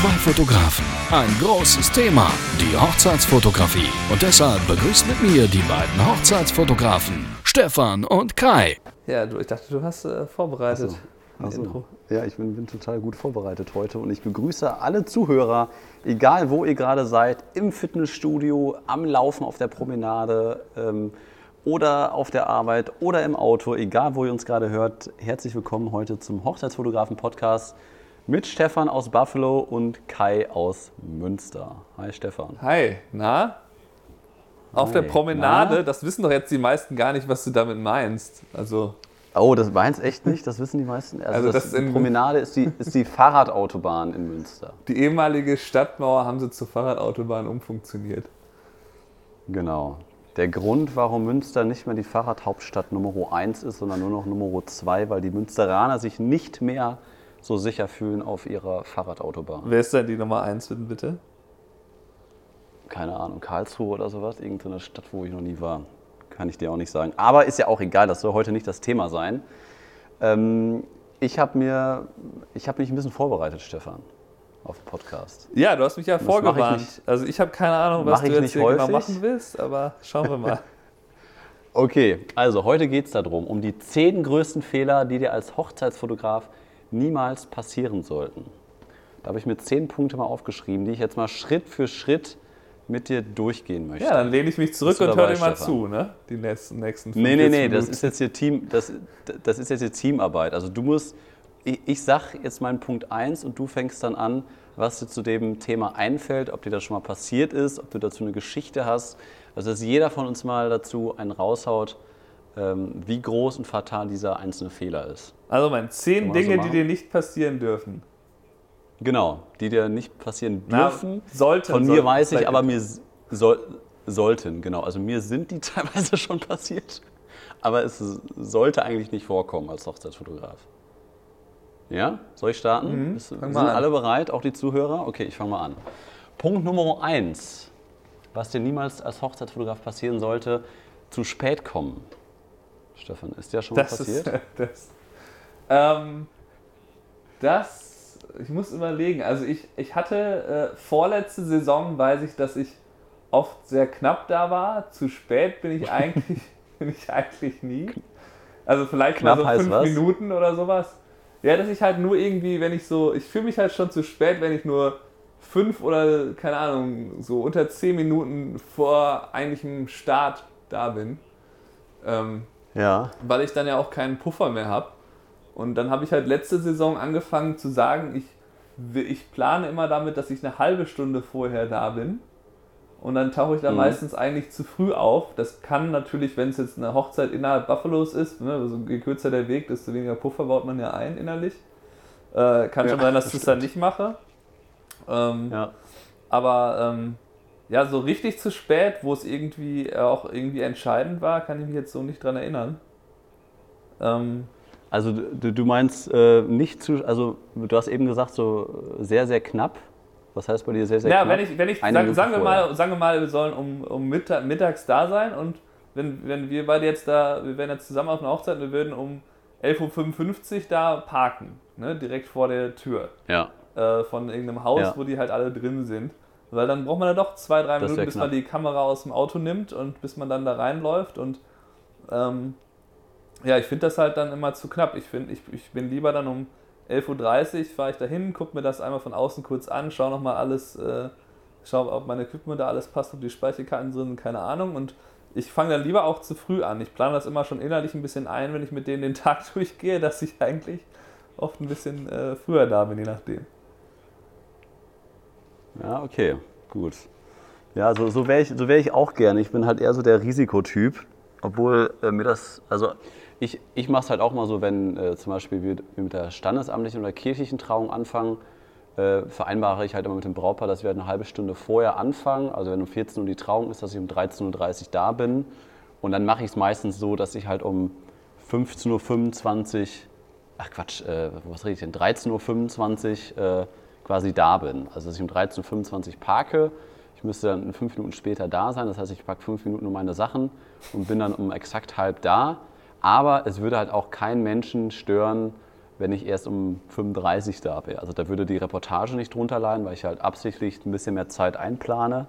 Zwei Fotografen, ein großes Thema, die Hochzeitsfotografie. Und deshalb begrüßt mit mir die beiden Hochzeitsfotografen, Stefan und Kai. Ja, du, ich dachte, du hast äh, vorbereitet. Ach so. Intro. Ja, ich bin, bin total gut vorbereitet heute und ich begrüße alle Zuhörer, egal wo ihr gerade seid, im Fitnessstudio, am Laufen auf der Promenade ähm, oder auf der Arbeit oder im Auto, egal wo ihr uns gerade hört. Herzlich willkommen heute zum Hochzeitsfotografen-Podcast mit Stefan aus Buffalo und Kai aus Münster. Hi Stefan. Hi, na? Auf Hi, der Promenade, na? das wissen doch jetzt die meisten gar nicht, was du damit meinst. Also, Oh, das meinst echt nicht? Das wissen die meisten. Also, Also das, das die in- Promenade ist die, ist die Fahrradautobahn in Münster. die ehemalige Stadtmauer haben sie zur Fahrradautobahn umfunktioniert. Genau. Der Grund, warum Münster nicht mehr die Fahrradhauptstadt Nummer 1 ist, sondern nur noch Nummer 2, weil die Münsteraner sich nicht mehr so sicher fühlen auf ihrer Fahrradautobahn. Wer ist denn die Nummer 1, bitte? Keine Ahnung, Karlsruhe oder sowas, irgendeine Stadt, wo ich noch nie war. Kann ich dir auch nicht sagen. Aber ist ja auch egal, das soll heute nicht das Thema sein. Ähm, ich habe mir, ich habe mich ein bisschen vorbereitet, Stefan, auf den Podcast. Ja, du hast mich ja Das ich vorgewarnt. nicht. Also, ich habe keine Ahnung, was du jetzt nicht hier genau machen willst, aber schauen wir mal. Okay, also heute geht es darum, um die zehn größten Fehler, die dir als Hochzeitsfotograf niemals passieren sollten. Da habe ich mir zehn Punkte mal aufgeschrieben, die ich jetzt mal Schritt für Schritt mit dir durchgehen möchte. Ja, dann lehne ich mich zurück und höre dir mal Stefan? zu, ne? Die nächsten, nächsten nee, nee, 45 nee, das ist jetzt hier Team, das, das ist jetzt hier Teamarbeit. Also du musst, ich, ich sag jetzt meinen Punkt 1 und du fängst dann an, was dir zu dem Thema einfällt, ob dir das schon mal passiert ist, ob du dazu eine Geschichte hast. Also dass jeder von uns mal dazu einen raushaut, ähm, wie groß und fatal dieser einzelne Fehler ist. Also, zehn man so Dinge, die dir nicht passieren dürfen. Genau, die dir nicht passieren Na, dürfen. sollten, Von mir sollten weiß ich, aber mir s- soll, sollten, genau. Also mir sind die teilweise schon passiert, aber es sollte eigentlich nicht vorkommen als Hochzeitsfotograf. Ja, soll ich starten? Ist- Mhm. fang sind alle bereit, auch die Zuhörer? Okay, ich fange mal an. Punkt Nummer eins, was dir niemals als Hochzeitsfotograf passieren sollte, zu spät kommen. Stefan, ist dir schon mal Das passiert? ist das. Ähm, das, ich muss überlegen. Also ich, ich hatte äh, vorletzte Saison, weiß ich, dass ich oft sehr knapp da war. Zu spät bin ich eigentlich, bin ich eigentlich nie. Also vielleicht Knapp mal so fünf was? Minuten oder sowas. Ja, dass ich halt nur irgendwie, wenn ich so, ich fühle mich halt schon zu spät, wenn ich nur fünf oder keine Ahnung, so unter zehn Minuten vor eigentlichem Start da bin. Ähm, Ja. weil ich dann ja auch keinen Puffer mehr habe. Und dann habe ich halt letzte Saison angefangen zu sagen, ich, ich plane immer damit, dass ich eine halbe Stunde vorher da bin. Und dann tauche ich da Mhm. meistens eigentlich zu früh auf. Das kann natürlich, wenn es jetzt eine Hochzeit innerhalb Buffalos ist, ne, also je kürzer der Weg, desto weniger Puffer baut man ja ein innerlich. Äh, kann schon Ja, sein, dass das ich das dann nicht mache. Ähm, Ja. aber ähm, ja, so richtig zu spät, wo es irgendwie auch irgendwie entscheidend war, kann ich mich jetzt so nicht dran erinnern. Ähm, Also du, du meinst äh, nicht zu, also du hast eben gesagt, so äh, sehr, sehr knapp. Was heißt bei dir sehr, sehr ja, knapp? wenn ich, wenn ich sag, sagen, wir mal, sagen wir mal, wir sollen um, um Mittag, mittags da sein und wenn, wenn wir beide jetzt da, wir wären jetzt zusammen auf einer Hochzeit und wir würden um 11.55 Uhr da parken, ne, direkt vor der Tür Ja, äh, von irgendeinem Haus, Ja. wo die halt alle drin sind. Weil dann braucht man ja doch zwei, drei Das Minuten, bis man knapp. die Kamera aus dem Auto nimmt und bis man dann da reinläuft. Und ähm, ja, ich finde das halt dann immer zu knapp. Ich, find, ich, ich bin lieber dann um 11.30 Uhr, fahre ich da hin, gucke mir das einmal von außen kurz an, schaue nochmal alles, äh, schaue, ob mein Equipment da alles passt, ob die Speicherkarten drin sind, keine Ahnung. Und ich fange dann lieber auch zu früh an. Ich plane das immer schon innerlich ein bisschen ein, wenn ich mit denen den Tag durchgehe, dass ich eigentlich oft ein bisschen äh, früher da bin, je nachdem. ja, okay, gut. Ja, so, so wäre ich, so wär ich auch gerne. Ich bin halt eher so der Risikotyp, obwohl äh, mir das, also ich, ich mache es halt auch mal so, wenn äh, zum Beispiel wir, wir mit der standesamtlichen oder kirchlichen Trauung anfangen, äh, vereinbare ich halt immer mit dem Brautpaar, dass wir halt eine halbe Stunde vorher anfangen. Also wenn um 14 Uhr die Trauung ist, dass ich um 13.30 Uhr da bin. Und dann mache ich es meistens so, dass ich halt um 15.25 Uhr, ach Quatsch, äh, was rede ich denn, 13.25 Uhr äh, quasi da bin. Also dass ich um 13.25 Uhr parke. Ich müsste dann fünf Minuten später da sein. Das heißt, ich packe fünf Minuten um meine Sachen und bin dann um exakt halb da. Aber es würde halt auch keinen Menschen stören, wenn ich erst um 35 da wäre. Also da würde die Reportage nicht drunter leiden, weil ich halt absichtlich ein bisschen mehr Zeit einplane.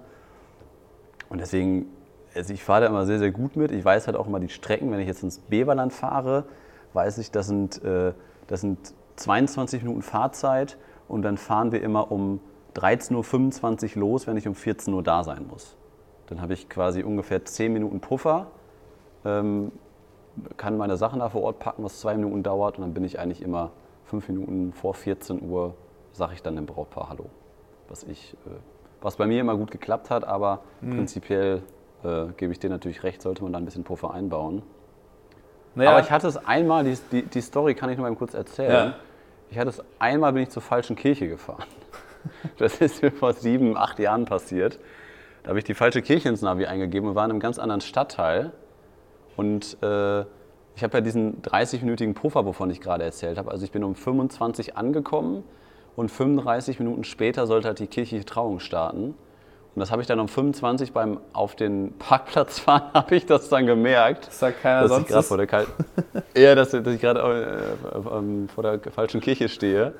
Und deswegen, also ich fahre da immer sehr, sehr gut mit. Ich weiß halt auch immer die Strecken. Wenn ich jetzt ins Beverland fahre, weiß ich, das sind, äh, das sind 22 Minuten Fahrzeit und dann fahren wir immer um 13.25 Uhr los, wenn ich um 14 Uhr da sein muss. Dann habe ich quasi ungefähr 10 Minuten Puffer, ähm, kann meine Sachen da vor Ort packen, was zwei Minuten dauert und dann bin ich eigentlich immer fünf Minuten vor 14 Uhr, sage ich dann dem Brautpaar Hallo. Was, ich, äh, was bei mir immer gut geklappt hat, aber Mhm. prinzipiell äh, gebe ich dir natürlich recht, sollte man da ein bisschen Puffer einbauen. Naja, Aber ich hatte es einmal, die, die, die Story kann ich noch mal kurz erzählen. Ja. Ich hatte es einmal, bin ich zur falschen Kirche gefahren. Das ist mir vor sieben, acht Jahren passiert. Da habe ich die falsche Kirche ins Navi eingegeben und war in einem ganz anderen Stadtteil. Und äh, ich habe ja diesen 30-minütigen Puffer, wovon ich gerade erzählt habe. Also ich bin um 25 angekommen und 35 Minuten später sollte halt die kirchliche Trauung starten. Und das habe ich dann um 25 beim auf den Parkplatz fahren, habe ich das dann gemerkt das sagt keiner dass ich sonst. ist. vor der Kal ja, dass, dass ich gerade äh, ähm, vor der falschen Kirche stehe.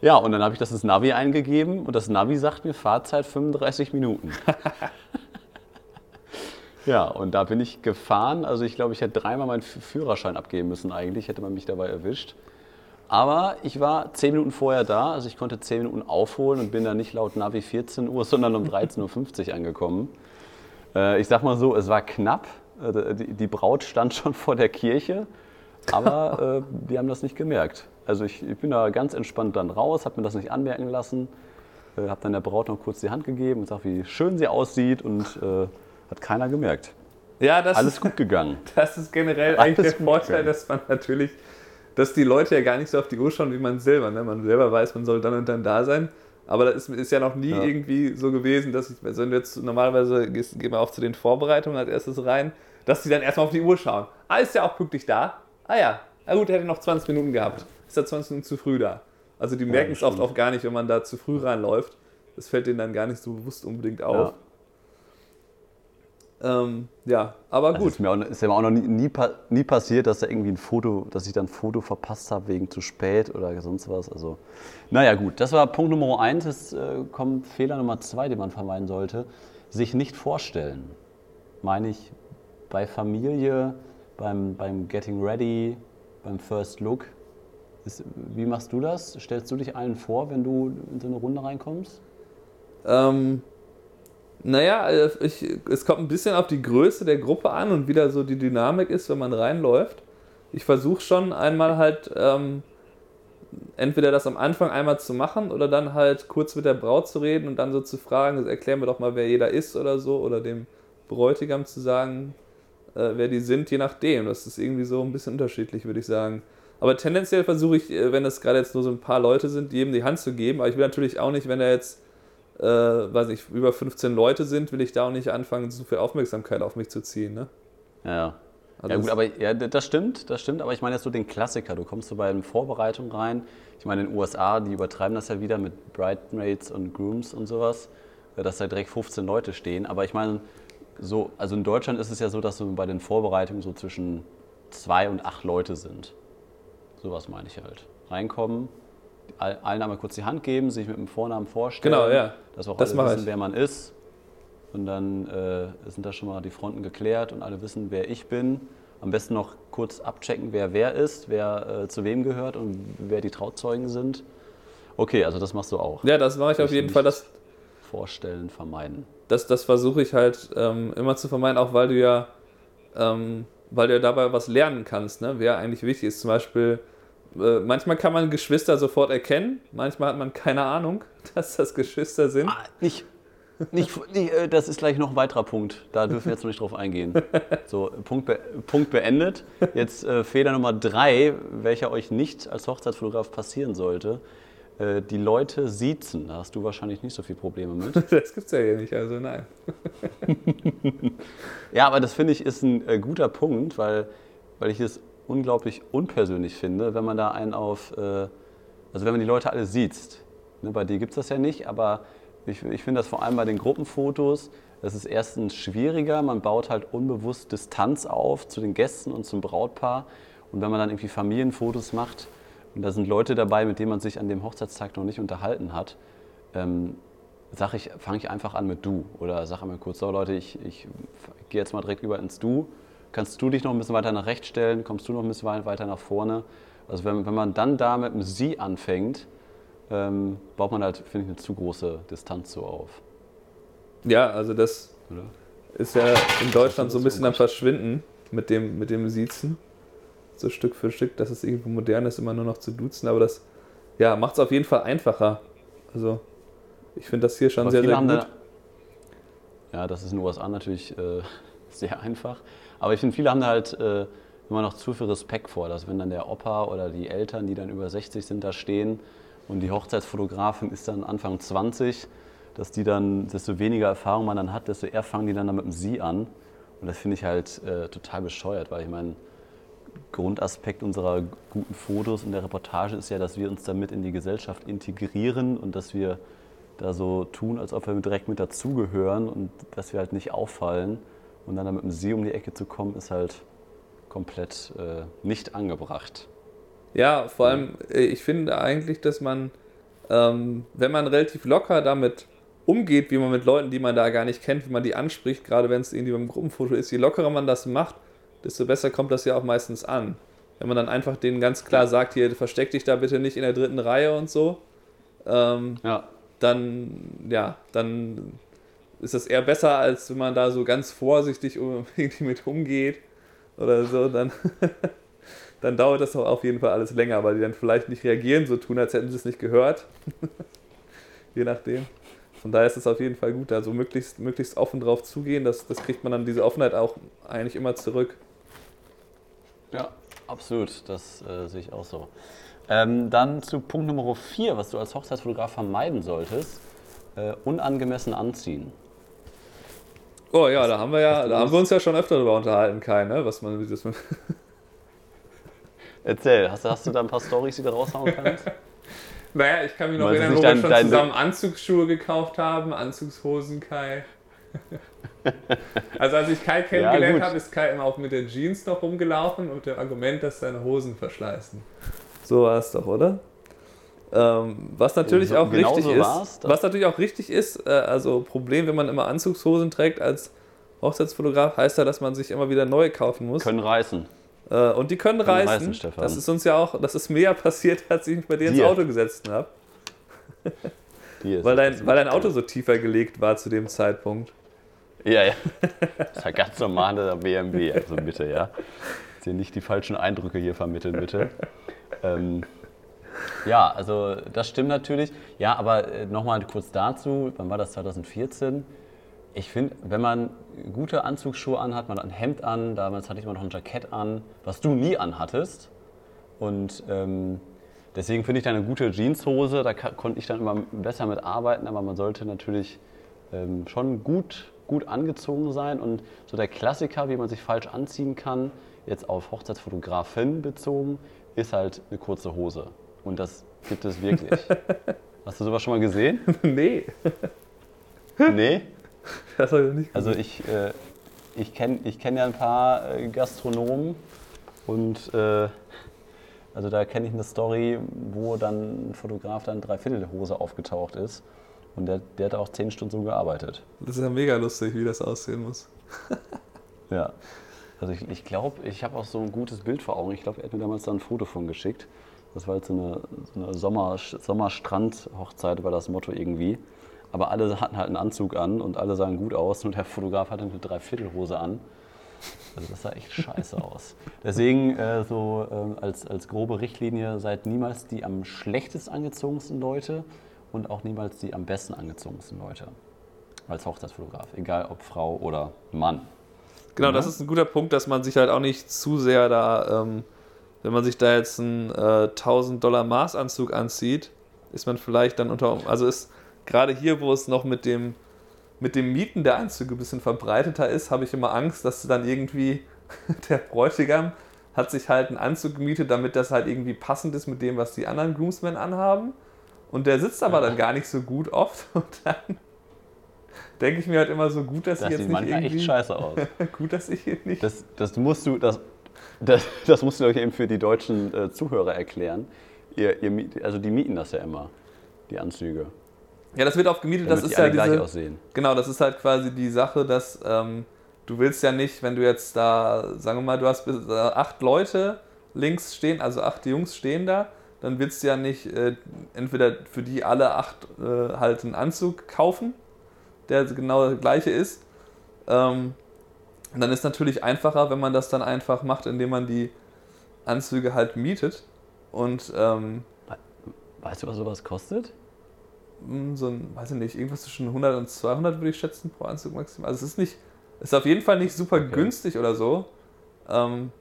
Ja, und dann habe ich das ins Navi eingegeben und das Navi sagt mir Fahrzeit 35 Minuten. ja, und da bin ich gefahren. Also ich glaube, ich hätte dreimal meinen Führerschein abgeben müssen eigentlich, hätte man mich dabei erwischt. Aber ich war 10 Minuten vorher da, also ich konnte 10 Minuten aufholen und bin dann nicht laut Navi 14 Uhr, sondern um 13.50 Uhr angekommen. Äh, ich sag mal so, es war knapp. Äh, die, Braut stand schon vor der Kirche, aber äh, die haben das nicht gemerkt. Also ich, ich bin da ganz entspannt dann raus, habe mir das nicht anmerken lassen, habe dann der Braut noch kurz die Hand gegeben und gesagt, wie schön sie aussieht und hat keiner gemerkt. ja, das Alles gut gegangen. Das ist generell Alles eigentlich der Vorteil, gegangen. dass man natürlich, dass die Leute ja gar nicht so auf die Uhr schauen wie man selber. Ne? Man selber weiß, man soll dann und dann da sein. Aber das ist, ist ja noch nie Ja. irgendwie so gewesen, dass ich, also wenn du jetzt normalerweise gehst, gehen wir auch zu den Vorbereitungen als erstes rein, dass die dann erstmal auf die Uhr schauen. Ah, ist ja auch pünktlich da? Ah ja, na gut, hätte noch 20 Minuten gehabt. Ist er 20 Minuten zu früh da? Also die merken es oft auch gar nicht, wenn man da zu früh reinläuft. Das fällt denen dann gar nicht so bewusst unbedingt auf. Ähm, ja, aber Das gut. ist mir auch, ist mir auch noch nie, nie, nie passiert, dass da irgendwie ein Foto, dass ich dann ein Foto verpasst habe wegen zu spät oder sonst was. Also, naja, gut, das war Punkt Nummer eins. Jetzt äh, kommt Fehler Nummer zwei, den man vermeiden sollte. Sich nicht vorstellen. Meine ich bei Familie, beim, beim Getting Ready, beim First Look. Ist, wie machst du das? Stellst du dich allen vor, wenn du in so eine Runde reinkommst? Ähm, naja, äh, ich, es kommt ein bisschen auf die Größe der Gruppe an und wie da so die Dynamik ist, wenn man reinläuft. Ich versuche schon einmal halt ähm, entweder das am Anfang einmal zu machen oder dann halt kurz mit der Braut zu reden und dann so zu fragen, erklär mir doch mal, wer jeder ist oder so, oder dem Bräutigam zu sagen, äh, wer die sind, je nachdem. Das ist irgendwie so ein bisschen unterschiedlich, würde ich sagen. Aber tendenziell versuche ich, äh, wenn das gerade jetzt nur so ein paar Leute sind, jedem die Hand zu geben. Aber ich will natürlich auch nicht, wenn da jetzt, äh, weiß nicht, über 15 Leute sind, will ich da auch nicht anfangen, so viel Aufmerksamkeit auf mich zu ziehen. Ne? Ja. Also ja gut, aber ja, das stimmt, das stimmt. Aber ich meine jetzt so den Klassiker. Du kommst so bei einer Vorbereitung rein. Ich meine in den USA, die übertreiben das ja wieder mit Bridesmaids und Grooms und sowas, äh, dass da direkt 15 Leute stehen. Aber ich meine, so, also in Deutschland ist es ja so, dass so bei den Vorbereitungen so zwischen zwei und acht Leute sind. Sowas meine ich halt. Reinkommen, allen einmal kurz die Hand geben, sich mit dem Vornamen vorstellen. Genau, ja. Dass auch Das alle wissen, ich. wer man ist. Und dann äh, sind da schon mal die Fronten geklärt und alle wissen, wer ich bin. Am besten noch kurz abchecken, wer wer ist, wer äh, zu wem gehört und wer die Trauzeugen sind. Okay, also das machst du auch. Ja, das mache ich auf jeden Fall. Das, Vorstellen, vermeiden. das, das versuche ich halt ähm, immer zu vermeiden, auch weil du ja, ähm, weil du ja dabei was lernen kannst, ne? wer eigentlich wichtig ist. Zum Beispiel, äh, manchmal kann man Geschwister sofort erkennen, manchmal hat man keine Ahnung, dass das Geschwister sind. Ah, nicht, nicht, nicht, äh, das ist gleich noch ein weiterer Punkt. Da dürfen wir jetzt noch nicht drauf eingehen. So, Punkt, be Punkt beendet. Jetzt äh, Fehler Nummer drei, welcher euch nicht als Hochzeitsfotograf passieren sollte. Äh, die Leute siezen. Da hast du wahrscheinlich nicht so viele Probleme mit. Das gibt's ja hier nicht, also nein. Ja, aber das finde ich ist ein guter Punkt, weil, weil ich es unglaublich unpersönlich finde, wenn man da einen auf, äh, also wenn man die Leute alle sieht. Ne, bei dir gibt es das ja nicht, aber ich, ich finde das vor allem bei den Gruppenfotos, das ist erstens schwieriger, man baut halt unbewusst Distanz auf zu den Gästen und zum Brautpaar. Und wenn man dann irgendwie Familienfotos macht, und da sind Leute dabei, mit denen man sich an dem Hochzeitstag noch nicht unterhalten hat, ähm, sag ich, fange ich einfach an mit du oder sage einmal kurz, so Leute, ich, ich gehe jetzt mal direkt über ins Du. Kannst du dich noch ein bisschen weiter nach rechts stellen? Kommst du noch ein bisschen weiter nach vorne? Also wenn, wenn man dann da mit einem Sie anfängt, ähm, baut man halt, finde ich, eine zu große Distanz so auf. Ja, also das Oder? ist ja in Deutschland so ein bisschen am Verschwinden mit dem, mit dem Siezen. So Stück für Stück, dass es irgendwo modern ist, immer nur noch zu duzen, aber das ja, macht es auf jeden Fall einfacher. Also ich finde das hier schon aber sehr, sehr gut. Da, ja, das ist in den USA natürlich äh, sehr einfach. Aber ich finde, viele haben da halt äh, immer noch zu viel Respekt vor, dass wenn dann der Opa oder die Eltern, die dann über 60 sind, da stehen und die Hochzeitsfotografin ist dann Anfang 20, dass die dann, desto weniger Erfahrung man dann hat, desto eher fangen die dann, mit dem Sie an. Und das finde ich halt äh, total bescheuert, weil ich meine, Grundaspekt unserer guten Fotos und der Reportage ist ja, dass wir uns damit in die Gesellschaft integrieren und dass wir da so tun, als ob wir direkt mit dazugehören und dass wir halt nicht auffallen. Und dann, dann mit dem See um die Ecke zu kommen, ist halt komplett äh, nicht angebracht. Ja, vor allem, äh, ich finde eigentlich, dass man, ähm, wenn man relativ locker damit umgeht, wie man mit Leuten, die man da gar nicht kennt, wie man die anspricht, gerade wenn es irgendwie beim Gruppenfoto ist, je lockerer man das macht, desto besser kommt das ja auch meistens an. Wenn man dann einfach denen ganz klar sagt, hier, versteck dich da bitte nicht in der dritten Reihe und so, ähm, ja. dann, ja, dann ist das eher besser, als wenn man da so ganz vorsichtig mit umgeht oder so, dann, dann dauert das auch auf jeden Fall alles länger, weil die dann vielleicht nicht reagieren, so tun, als hätten sie es nicht gehört. Je nachdem. Von daher ist es auf jeden Fall gut, also möglichst, möglichst offen drauf zugehen. Das, das kriegt man dann diese Offenheit auch eigentlich immer zurück. Ja, absolut. Das äh, sehe ich auch so. Ähm, dann zu Punkt Nummer 4, was du als Hochzeitsfotograf vermeiden solltest. Äh, unangemessen anziehen. Oh ja, da haben wir ja, da haben wir uns ja schon öfter darüber unterhalten, Kai, ne? Was man das Erzähl, hast, hast du da ein paar Storys, die du raushauen kannst? naja, ich kann mich noch erinnern, wo wir schon dein, zusammen Anzugsschuhe gekauft haben, Anzugshosen, Kai. also als ich Kai kennengelernt ja, habe, ist Kai immer auch mit der Jeans noch rumgelaufen und dem Argument, dass seine Hosen verschleißen. So war es doch, oder? Ähm, was natürlich so, auch genau richtig so ist, was natürlich auch richtig ist, äh, also Problem, wenn man immer Anzugshosen trägt als Hochzeitsfotograf, heißt ja, dass man sich immer wieder neue kaufen muss. Können reißen. Äh, und die können, können reißen. reißen das ist uns ja auch, das ist mir ja passiert, als ich mich bei dir ins Auto gesetzt habe. weil, dein, weil dein Auto so tiefer gelegt war zu dem Zeitpunkt. Ja, ja. Das ist ja ganz normaler BMW, also bitte, ja. Dass ihr nicht die falschen Eindrücke hier vermitteln, bitte. Ähm, ja, also das stimmt natürlich. Ja, aber äh, nochmal kurz dazu, wann war das 2014? Ich finde, wenn man gute Anzugsschuhe anhat, man hat ein Hemd an, damals hatte ich immer noch ein Jackett an, was du nie anhattest. Und ähm, deswegen finde ich da eine gute Jeanshose, da konnte ich dann immer besser mit arbeiten, aber man sollte natürlich ähm, schon gut, gut angezogen sein. Und so der Klassiker, wie man sich falsch anziehen kann, jetzt auf Hochzeitsfotografin bezogen, ist halt eine kurze Hose. Und das gibt es wirklich. Hast du sowas schon mal gesehen? nee. Nee? Das habe ich nicht gesehen. Also ich, äh, ich kenne ich kenn ja ein paar äh, Gastronomen und äh, also da kenne ich eine Story, wo dann ein Fotograf dann dreiviertel Hose aufgetaucht ist und der, der hat auch zehn Stunden so gearbeitet. Das ist ja mega lustig, wie das aussehen muss. ja. Also ich, ich glaube, ich habe auch so ein gutes Bild vor Augen. Ich glaube, er hat mir damals da ein Foto von geschickt. Das war jetzt so eine, so eine Sommer, Sommerstrand-Hochzeit, war das Motto irgendwie. Aber alle hatten halt einen Anzug an und alle sahen gut aus. Und der Fotograf hatte eine Dreiviertelhose an. Also das sah echt scheiße aus. Deswegen äh, so äh, als, als grobe Richtlinie, seid niemals die am schlechtest angezogensten Leute und auch niemals die am besten angezogensten Leute. Als Hochzeitsfotograf. Egal ob Frau oder Mann. Genau, mhm. das ist ein guter Punkt, dass man sich halt auch nicht zu sehr da ähm, wenn man sich da jetzt einen äh, 1000 Dollar Maßanzug anzieht, ist man vielleicht dann unter, also ist gerade hier, wo es noch mit dem, mit dem Mieten der Anzüge ein bisschen verbreiteter ist, habe ich immer Angst, dass dann irgendwie der Bräutigam hat sich halt einen Anzug gemietet, damit das halt irgendwie passend ist mit dem, was die anderen Groomsmen anhaben. Und der sitzt aber ja. dann gar nicht so gut oft und dann denke ich mir halt immer so gut, dass das ich jetzt nicht irgendwie... echt scheiße aus. gut, dass ich hier nicht... Das, das musst du, das, das, das musst du euch eben für die deutschen äh, Zuhörer erklären. ihr, ihr, also die mieten das ja immer, die Anzüge. Ja, das wird oft gemietet, Damit das die ist ja alle gleich diese, aussehen. Genau, das ist halt quasi die Sache, dass ähm, du willst ja nicht, wenn du jetzt da, sagen wir mal, du hast bis, äh, acht Leute links stehen, also acht Jungs stehen da, dann willst du ja nicht äh, entweder für die alle acht äh, halt einen Anzug kaufen, der genau der gleiche ist. Ähm, und dann ist natürlich einfacher, wenn man das dann einfach macht, indem man die Anzüge halt mietet. Und ähm, Weißt du, was sowas kostet? Mm, so ein, weiß ich nicht, irgendwas zwischen 100 und 200 würde ich schätzen pro Anzug maximal. Also es ist nicht, es ist auf jeden Fall nicht super Okay. günstig oder so. Ähm,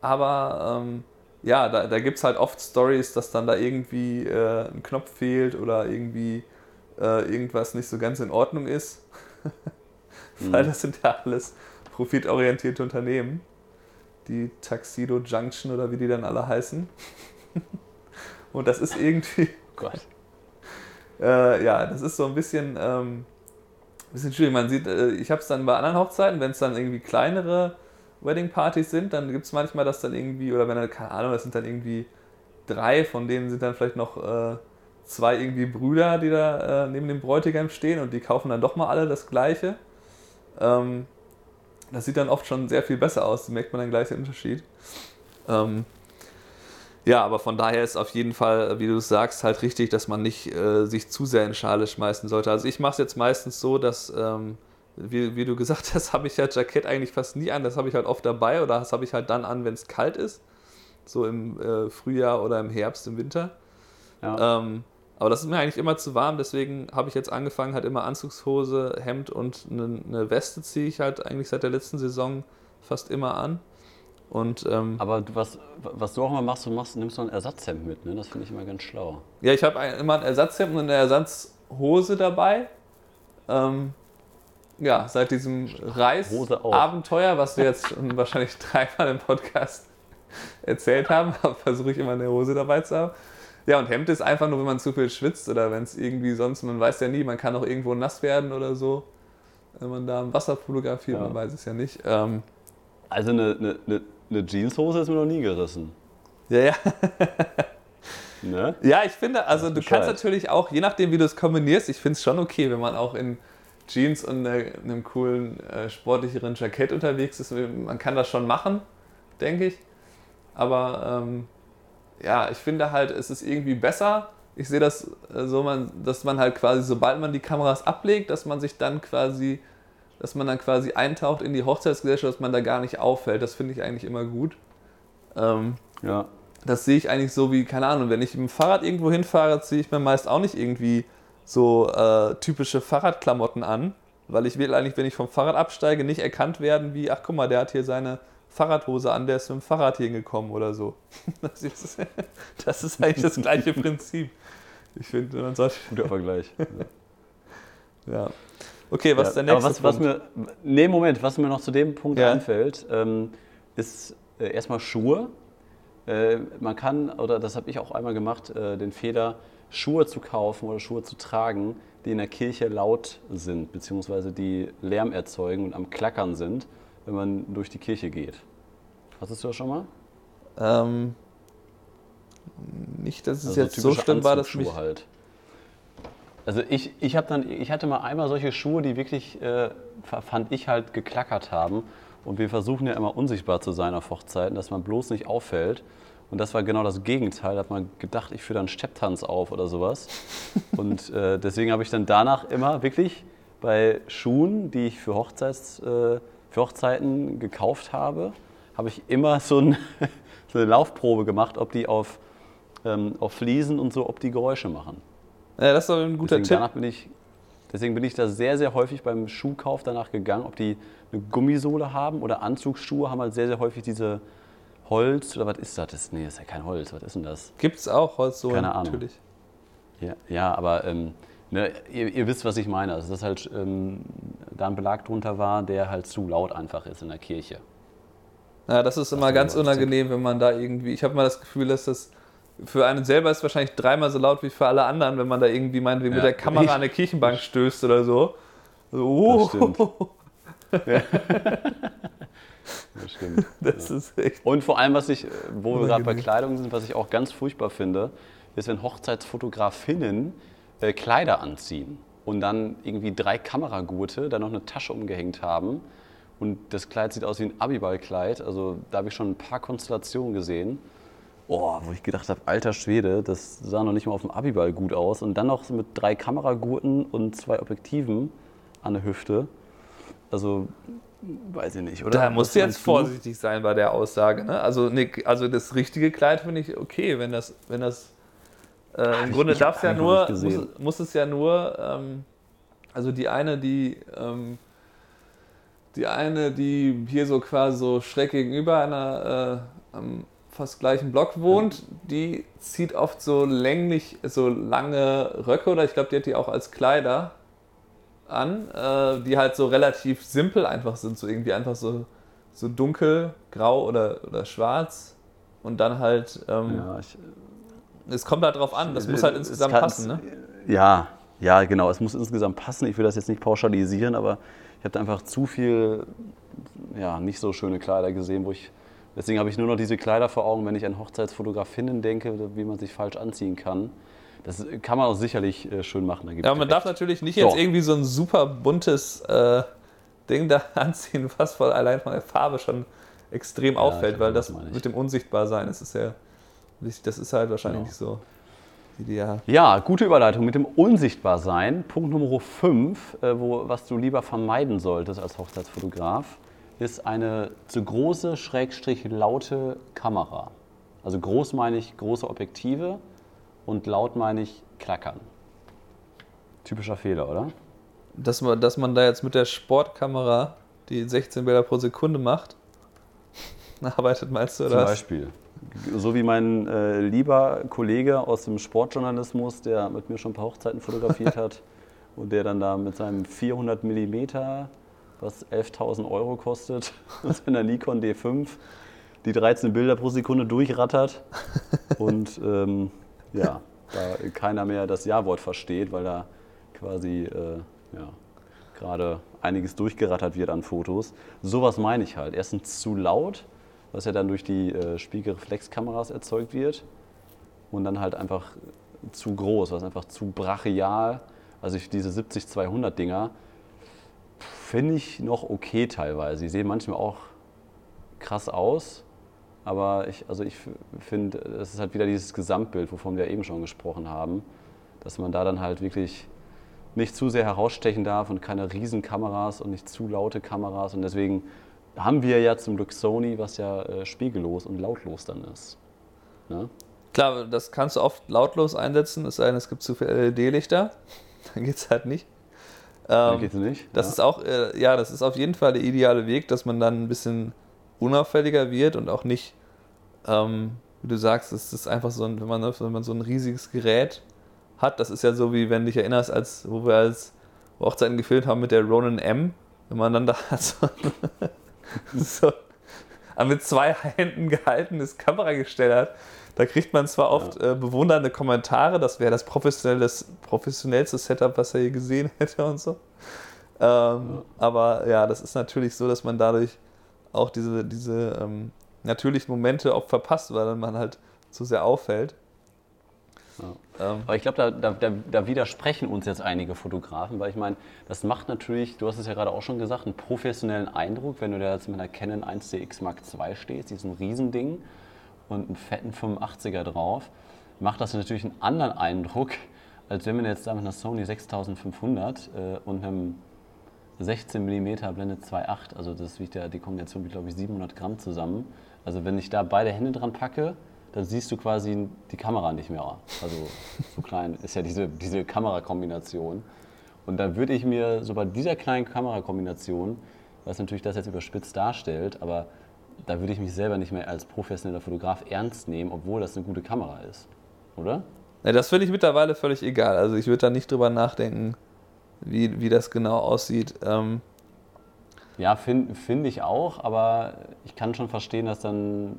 aber ähm, ja, da, da gibt es halt oft Stories, dass dann da irgendwie äh, ein Knopf fehlt oder irgendwie äh, irgendwas nicht so ganz in Ordnung ist. Weil das sind ja alles profitorientierte Unternehmen. Die Taxido Junction oder wie die dann alle heißen. Und das ist irgendwie, Gott. äh, ja, das ist so ein bisschen, ähm, bisschen schwierig. Man sieht, äh, ich habe es dann bei anderen Hochzeiten, wenn es dann irgendwie kleinere Wedding-Partys sind, dann gibt es manchmal das dann irgendwie, oder wenn dann, keine Ahnung, das sind dann irgendwie drei, von denen sind dann vielleicht noch äh, zwei irgendwie Brüder, die da äh, neben dem Bräutigam stehen und die kaufen dann doch mal alle das Gleiche. Ähm, das sieht dann oft schon sehr viel besser aus, da merkt man dann gleich den Unterschied. Ähm, ja, aber von daher ist auf jeden Fall, wie du es sagst, halt richtig, dass man nicht äh, sich zu sehr in Schale schmeißen sollte. Also ich mache es jetzt meistens so, dass, ähm, wie, wie du gesagt hast, habe ich ja Jackett eigentlich fast nie an. Das habe ich halt oft dabei oder das habe ich halt dann an, wenn es kalt ist. So im äh, Frühjahr oder im Herbst, im Winter. Ja. Ähm, aber das ist mir eigentlich immer zu warm, deswegen habe ich jetzt angefangen, halt immer Anzugshose, Hemd und eine, eine Weste ziehe ich halt eigentlich seit der letzten Saison fast immer an. Und ähm, Aber du- was, was du auch immer machst, du machst, nimmst so ein Ersatzhemd mit, ne? Das finde ich immer ganz schlau. Ja, ich habe immer ein Ersatzhemd und eine Ersatzhose dabei. Ähm, ja, seit diesem. Reisabenteuer, was wir jetzt wahrscheinlich dreimal im Podcast erzählt haben, versuche ich immer eine Hose dabei zu haben. Ja, und Hemd ist einfach nur, wenn man zu viel schwitzt oder wenn es irgendwie sonst, man weiß ja nie, man kann auch irgendwo nass werden oder so. Wenn man da im Wasser fotografiert, Ja. man weiß es ja nicht. Ähm, Also eine, eine, eine, eine Jeanshose ist mir noch nie gerissen. ja, ja. Ne? Ja, ich finde, also du kannst natürlich auch, je nachdem wie du es kombinierst, ich finde es schon okay, wenn man auch in Jeans und einem coolen, äh, sportlicheren Jackett unterwegs ist. Man kann das schon machen, denke ich. Aber ähm, ja, ich finde halt, es ist irgendwie besser. Ich sehe das äh, so, man, dass man halt quasi, sobald man die Kameras ablegt, dass man sich dann quasi, dass man dann quasi eintaucht in die Hochzeitsgesellschaft, dass man da gar nicht auffällt. Das finde ich eigentlich immer gut. Ähm, Ja. das sehe ich eigentlich so wie, keine Ahnung, wenn ich mit dem Fahrrad irgendwo hinfahre, ziehe ich mir meist auch nicht irgendwie so äh, typische Fahrradklamotten an, weil ich will eigentlich, wenn ich vom Fahrrad absteige, nicht erkannt werden wie, ach guck mal, der hat hier seine Fahrradhose an, der ist mit dem Fahrrad hingekommen oder so. Das ist, das ist eigentlich das gleiche Prinzip. Ich finde, man sollte. Guter Vergleich. Ja. Okay, was ja, ist der nächste aber was, was Punkt? mir, nee, Moment, was mir noch zu dem Punkt Ja. einfällt, ähm, ist äh, erstmal Schuhe. Äh, man kann, oder das habe ich auch einmal gemacht, äh, den Fehler, Schuhe zu kaufen oder Schuhe zu tragen, die in der Kirche laut sind, beziehungsweise die Lärm erzeugen und am Klackern sind, wenn man durch die Kirche geht. Hattest du das schon mal? ähm, nicht, dass es Also jetzt so schlimm war, dass mich. halt. Also ich, ich, hab dann, ich hatte mal einmal solche Schuhe, die wirklich, äh, fa- fand ich halt, geklackert haben. Und wir versuchen ja immer unsichtbar zu sein auf Hochzeiten, dass man bloß nicht auffällt. Und das war genau das Gegenteil. Da hat man gedacht, ich führe dann Stepptanz auf oder sowas. Und äh, deswegen habe ich dann danach immer wirklich bei Schuhen, die ich für, Hochzeits, äh, für Hochzeiten gekauft habe, habe ich immer so, ein, so eine Laufprobe gemacht, ob die auf, ähm, auf Fliesen und so, ob die Geräusche machen. Ja, das ist doch ein guter Deswegen, Tipp. danach bin ich, deswegen bin ich da sehr, sehr häufig beim Schuhkauf danach gegangen, ob die eine Gummisohle haben oder Anzugsschuhe haben halt sehr, sehr häufig diese Holz oder was ist das? das? Nee, das ist ja kein Holz, was ist denn das? Gibt es auch Holzsohlen, Keine Ahnung. natürlich. Ja, ja aber ähm, ne, ihr, ihr wisst, was ich meine. Also, dass halt ähm, da ein Belag drunter war, der halt zu laut einfach ist in der Kirche. Ja, das ist immer war ganz unangenehm, wenn man da irgendwie. Ich habe mal das Gefühl, dass das für einen selber ist wahrscheinlich dreimal so laut wie für alle anderen, wenn man da irgendwie meinetwegen mit Ja, der Kamera ich- an eine Kirchenbank stößt oder so. so oh. Das stimmt. Das stimmt. Das ja. ist echt. Und vor allem, was ich, äh, wo wir gerade bei. Kleidung sind, was ich auch ganz furchtbar finde, ist, wenn Hochzeitsfotografinnen äh, Kleider anziehen und dann irgendwie drei Kameragurte, dann noch eine Tasche umgehängt haben und das Kleid sieht aus wie ein Abiballkleid. Also da habe ich schon ein paar Konstellationen gesehen. Oh, wo ich gedacht habe, alter Schwede, das sah noch nicht mal auf dem Abiball gut aus. Und dann noch so mit drei Kameragurten und zwei Objektiven an der Hüfte. Also, weiß ich nicht, oder? Da musst du jetzt vorsichtig sein bei der Aussage. Ne? Also, ne, also das richtige Kleid finde ich okay, wenn das, wenn das äh, im Grunde darf ja einfach nur, muss, muss es ja nur, ähm, also die eine, die, ähm, die eine, die hier so quasi so schräg gegenüber einer äh, am fast gleichen Block wohnt, die zieht oft so länglich, so lange Röcke oder ich glaube, die hat die auch als Kleider an, äh, die halt so relativ simpel einfach sind, so irgendwie einfach so, so dunkel, grau oder, oder schwarz und dann halt, ähm, Ja, ich, es kommt halt drauf an, das muss halt Es insgesamt kann- passen, ne? Ja, ja, genau. Es muss insgesamt passen. Ich will das jetzt nicht pauschalisieren, aber ich habe da einfach zu viel, ja, nicht so schöne Kleider gesehen, wo ich. Deswegen habe ich nur noch diese Kleider vor Augen, wenn ich an Hochzeitsfotografinnen denke, wie man sich falsch anziehen kann. Das kann man auch sicherlich äh, schön machen. Ja, aber man recht. darf natürlich nicht So. jetzt irgendwie so ein super buntes äh, Ding da anziehen, was voll allein von der Farbe schon extrem auffällt, ich weil das ich. mit dem Unsichtbarsein, das ist ja, das ist halt wahrscheinlich Genau. nicht so ideal. Ja, gute Überleitung mit dem Unsichtbarsein. Punkt Nummer 5, äh, wo, was du lieber vermeiden solltest als Hochzeitsfotograf, ist eine zu große, schrägstrich laute Kamera. Also groß meine ich große Objektive und laut meine ich klackern. Typischer Fehler, oder? Dass man, dass man da jetzt mit der Sportkamera die 16 Bilder pro Sekunde macht, arbeitet meinst du, oder Zum? Beispiel. So wie mein äh, lieber Kollege aus dem Sportjournalismus, der mit mir schon ein paar Hochzeiten fotografiert hat und der dann da mit seinem 400 Millimeter, was 11.000 Euro kostet, und seiner Nikon D5 die 13 Bilder pro Sekunde durchrattert und ähm, ja, da keiner mehr das Ja-Wort versteht, weil da quasi äh, ja, gerade einiges durchgerattert wird an Fotos. Sowas meine ich halt. Erstens zu laut, was ja dann durch die äh, Spiegelreflexkameras erzeugt wird. Und dann halt einfach zu groß, was einfach zu brachial. Also ich, diese 70-200 Dinger finde ich noch okay teilweise. Die sehen manchmal auch krass aus. Aber ich, also ich finde, es ist halt wieder dieses Gesamtbild, wovon wir eben schon gesprochen haben, dass man da dann halt wirklich nicht zu sehr herausstechen darf und keine Riesenkameras und nicht zu laute Kameras. Und deswegen haben wir ja zum Glück Sony, was ja äh, spiegellos und lautlos dann ist. Ne? Klar, das kannst du oft lautlos einsetzen, es sei denn, es gibt zu viele LED-Lichter. Dann geht es halt nicht. Da Ähm, geht's nicht. Das ja. ist auch, äh, ja, das ist auf jeden Fall der ideale Weg, dass man dann ein bisschen unauffälliger wird und auch nicht, ähm, wie du sagst, es ist einfach so, ein, wenn man, wenn man so ein riesiges Gerät hat, das ist ja so wie, wenn du dich erinnerst, als, wo wir als Hochzeiten gefilmt haben mit der Ronin M, wenn man dann da so, so mit zwei Händen gehaltenes Kameragestell hat, da kriegt man zwar oft äh, bewundernde Kommentare, das wäre das professionellste Setup, was er je gesehen hätte und so. Ähm, Aber ja, das ist natürlich so, dass man dadurch auch diese, diese ähm, natürlichen Momente oft verpasst, weil man halt zu sehr auffällt. Ähm, Aber ich glaube, da, da, da, widersprechen uns jetzt einige Fotografen, weil ich meine, das macht natürlich, du hast es ja gerade auch schon gesagt, einen professionellen Eindruck, wenn du da jetzt mit einer Canon 1DX Mark II stehst, diesem Riesending und einen fetten 85er drauf, macht das natürlich einen anderen Eindruck, als wenn man jetzt da mit einer Sony 6500 äh, und einem 16 mm Blende 2.8, also das wiegt ja, die Kombination wiegt glaube ich 700 Gramm zusammen. Also wenn ich da beide Hände dran packe, dann siehst du quasi die Kamera nicht mehr. Also so klein ist ja diese, diese Kamerakombination. Und da würde ich mir so bei dieser kleinen Kamerakombination, was natürlich das jetzt überspitzt darstellt, aber da würde ich mich selber nicht mehr als professioneller Fotograf ernst nehmen, obwohl das eine gute Kamera ist. Oder? Ja, das finde ich mittlerweile völlig egal. Also ich würde da nicht drüber nachdenken, wie, wie das genau aussieht. Ähm, Ja, finde find ich auch, aber ich kann schon verstehen, dass dann,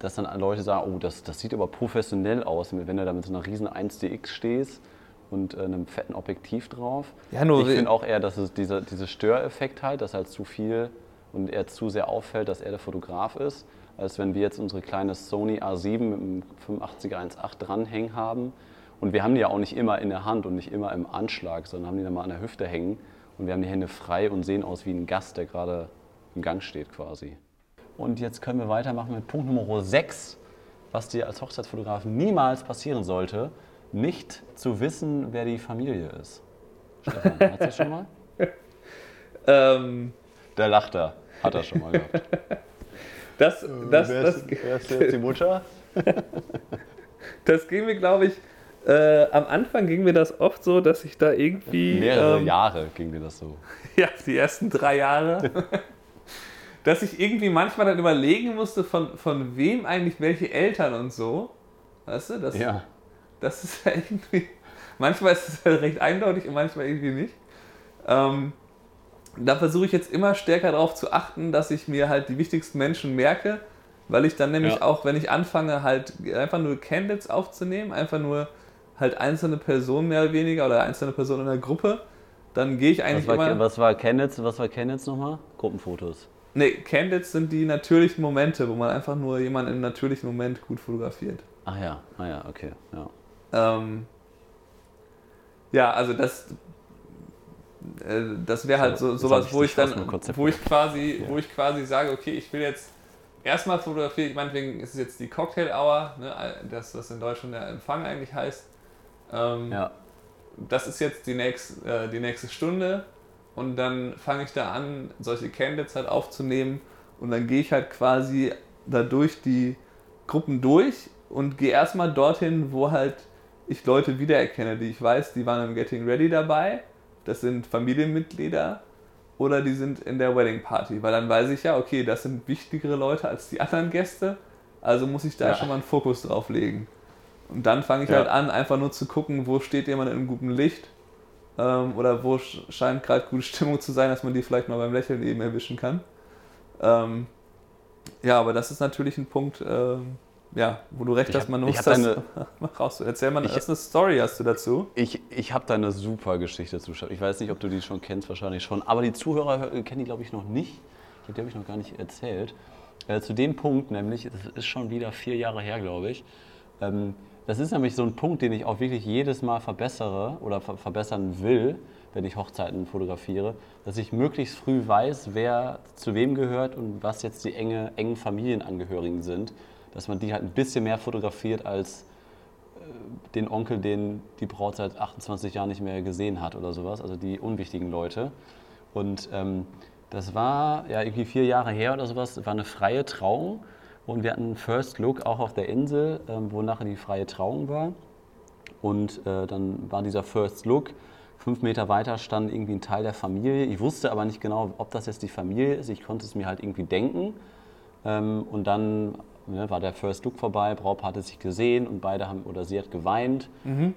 dass dann Leute sagen, oh, das, das sieht aber professionell aus, wenn du da mit so einer riesen 1DX stehst und äh, einem fetten Objektiv drauf. Ja, nur ich finde auch eher, dass es dieser, dieser Störeffekt halt, dass halt zu viel und er zu sehr auffällt, dass er der Fotograf ist, als wenn wir jetzt unsere kleine Sony A7 mit einem 85er 1.8 dranhängen haben. Und wir haben die ja auch nicht immer in der Hand und nicht immer im Anschlag, sondern haben die dann mal an der Hüfte hängen und wir haben die Hände frei und sehen aus wie ein Gast, der gerade im Gang steht quasi. Und jetzt können wir weitermachen mit Punkt Nummer 6, was dir als Hochzeitsfotograf niemals passieren sollte, nicht zu wissen, wer die Familie ist. Stefan, hast du das schon mal? Ähm, Der lacht da. Hat er schon mal gehabt. das, das, wer, das, ist, wer ist jetzt die Mutter? das ging mir, glaube ich, äh, am Anfang ging mir das oft so, dass ich da irgendwie. Mehrere ähm, Jahre ging dir das so. Ja, die ersten drei Jahre. Dass ich irgendwie manchmal dann überlegen musste, von, von wem eigentlich welche Eltern und so. Weißt du, das, Ja. das ist ja irgendwie. Manchmal ist es halt recht eindeutig und manchmal irgendwie nicht. Ähm, da versuche ich jetzt immer stärker darauf zu achten, dass ich mir halt die wichtigsten Menschen merke, weil ich dann nämlich Ja. auch, wenn ich anfange, halt einfach nur Candidates aufzunehmen, einfach nur halt einzelne Personen mehr oder weniger oder einzelne Personen in der Gruppe, dann gehe ich Was eigentlich war, immer. was war Kenneth, was war Kenneth nochmal? Gruppenfotos. Nee, Candidates sind die natürlichen Momente, wo man einfach nur jemanden im natürlichen Moment gut fotografiert. Ach ja, ah ja, okay. Ja. Ähm, ja, also das, äh, das wäre halt so sowas, ich wo ich dann, wo ich quasi, Ja. wo ich quasi sage, okay, ich will jetzt erstmal fotografieren. Meinetwegen ist es jetzt die Cocktail Hour, ne, das was in Deutschland der Empfang eigentlich heißt. Ähm, ja. das ist jetzt die, nächst, äh, die nächste Stunde und dann fange ich da an, solche Candidates halt aufzunehmen und dann gehe ich halt quasi da durch die Gruppen durch und gehe erstmal dorthin, wo halt ich Leute wiedererkenne, die ich weiß, die waren im Getting Ready dabei, das sind Familienmitglieder oder die sind in der Wedding Party, weil dann weiß ich ja, okay, das sind wichtigere Leute als die anderen Gäste, also muss ich da Ja. schon mal einen Fokus drauf legen. Und dann fange ich Ja. halt an, einfach nur zu gucken, wo steht jemand in gutem Licht ähm, oder wo sch- scheint gerade gute Stimmung zu sein, dass man die vielleicht mal beim Lächeln eben erwischen kann. Ähm, ja, aber das ist natürlich ein Punkt, ähm, ja, wo du recht Ich hast, man muss das deine- raus. Erzähl mal, Ich- ist eine Story hast du dazu. Ich, ich habe da eine super Geschichte zu. Ich weiß nicht, ob du die schon kennst, wahrscheinlich schon. Aber die Zuhörer hör- kennen die, glaube ich, noch nicht. Ich glaube, die habe ich noch gar nicht erzählt. Äh, zu dem Punkt, nämlich, das ist schon wieder vier Jahre her, glaube ich. Ähm, das ist nämlich so ein Punkt, den ich auch wirklich jedes Mal verbessere oder ver verbessern will, wenn ich Hochzeiten fotografiere, dass ich möglichst früh weiß, wer zu wem gehört und was jetzt die enge, engen Familienangehörigen sind. Dass man die halt ein bisschen mehr fotografiert als den Onkel, den die Braut seit 28 Jahren nicht mehr gesehen hat oder sowas, also die unwichtigen Leute. Und ähm, das war ja irgendwie vier Jahre her oder sowas, war eine freie Trauung und wir hatten einen First Look auch auf der Insel, ähm, wo nachher die freie Trauung war. Und äh, dann war dieser First Look. Fünf Meter weiter stand irgendwie ein Teil der Familie. Ich wusste aber nicht genau, ob das jetzt die Familie ist. Ich konnte es mir halt irgendwie denken. Ähm, und dann ne, war der First Look vorbei, Braut hatte sich gesehen und beide haben, oder sie hat geweint.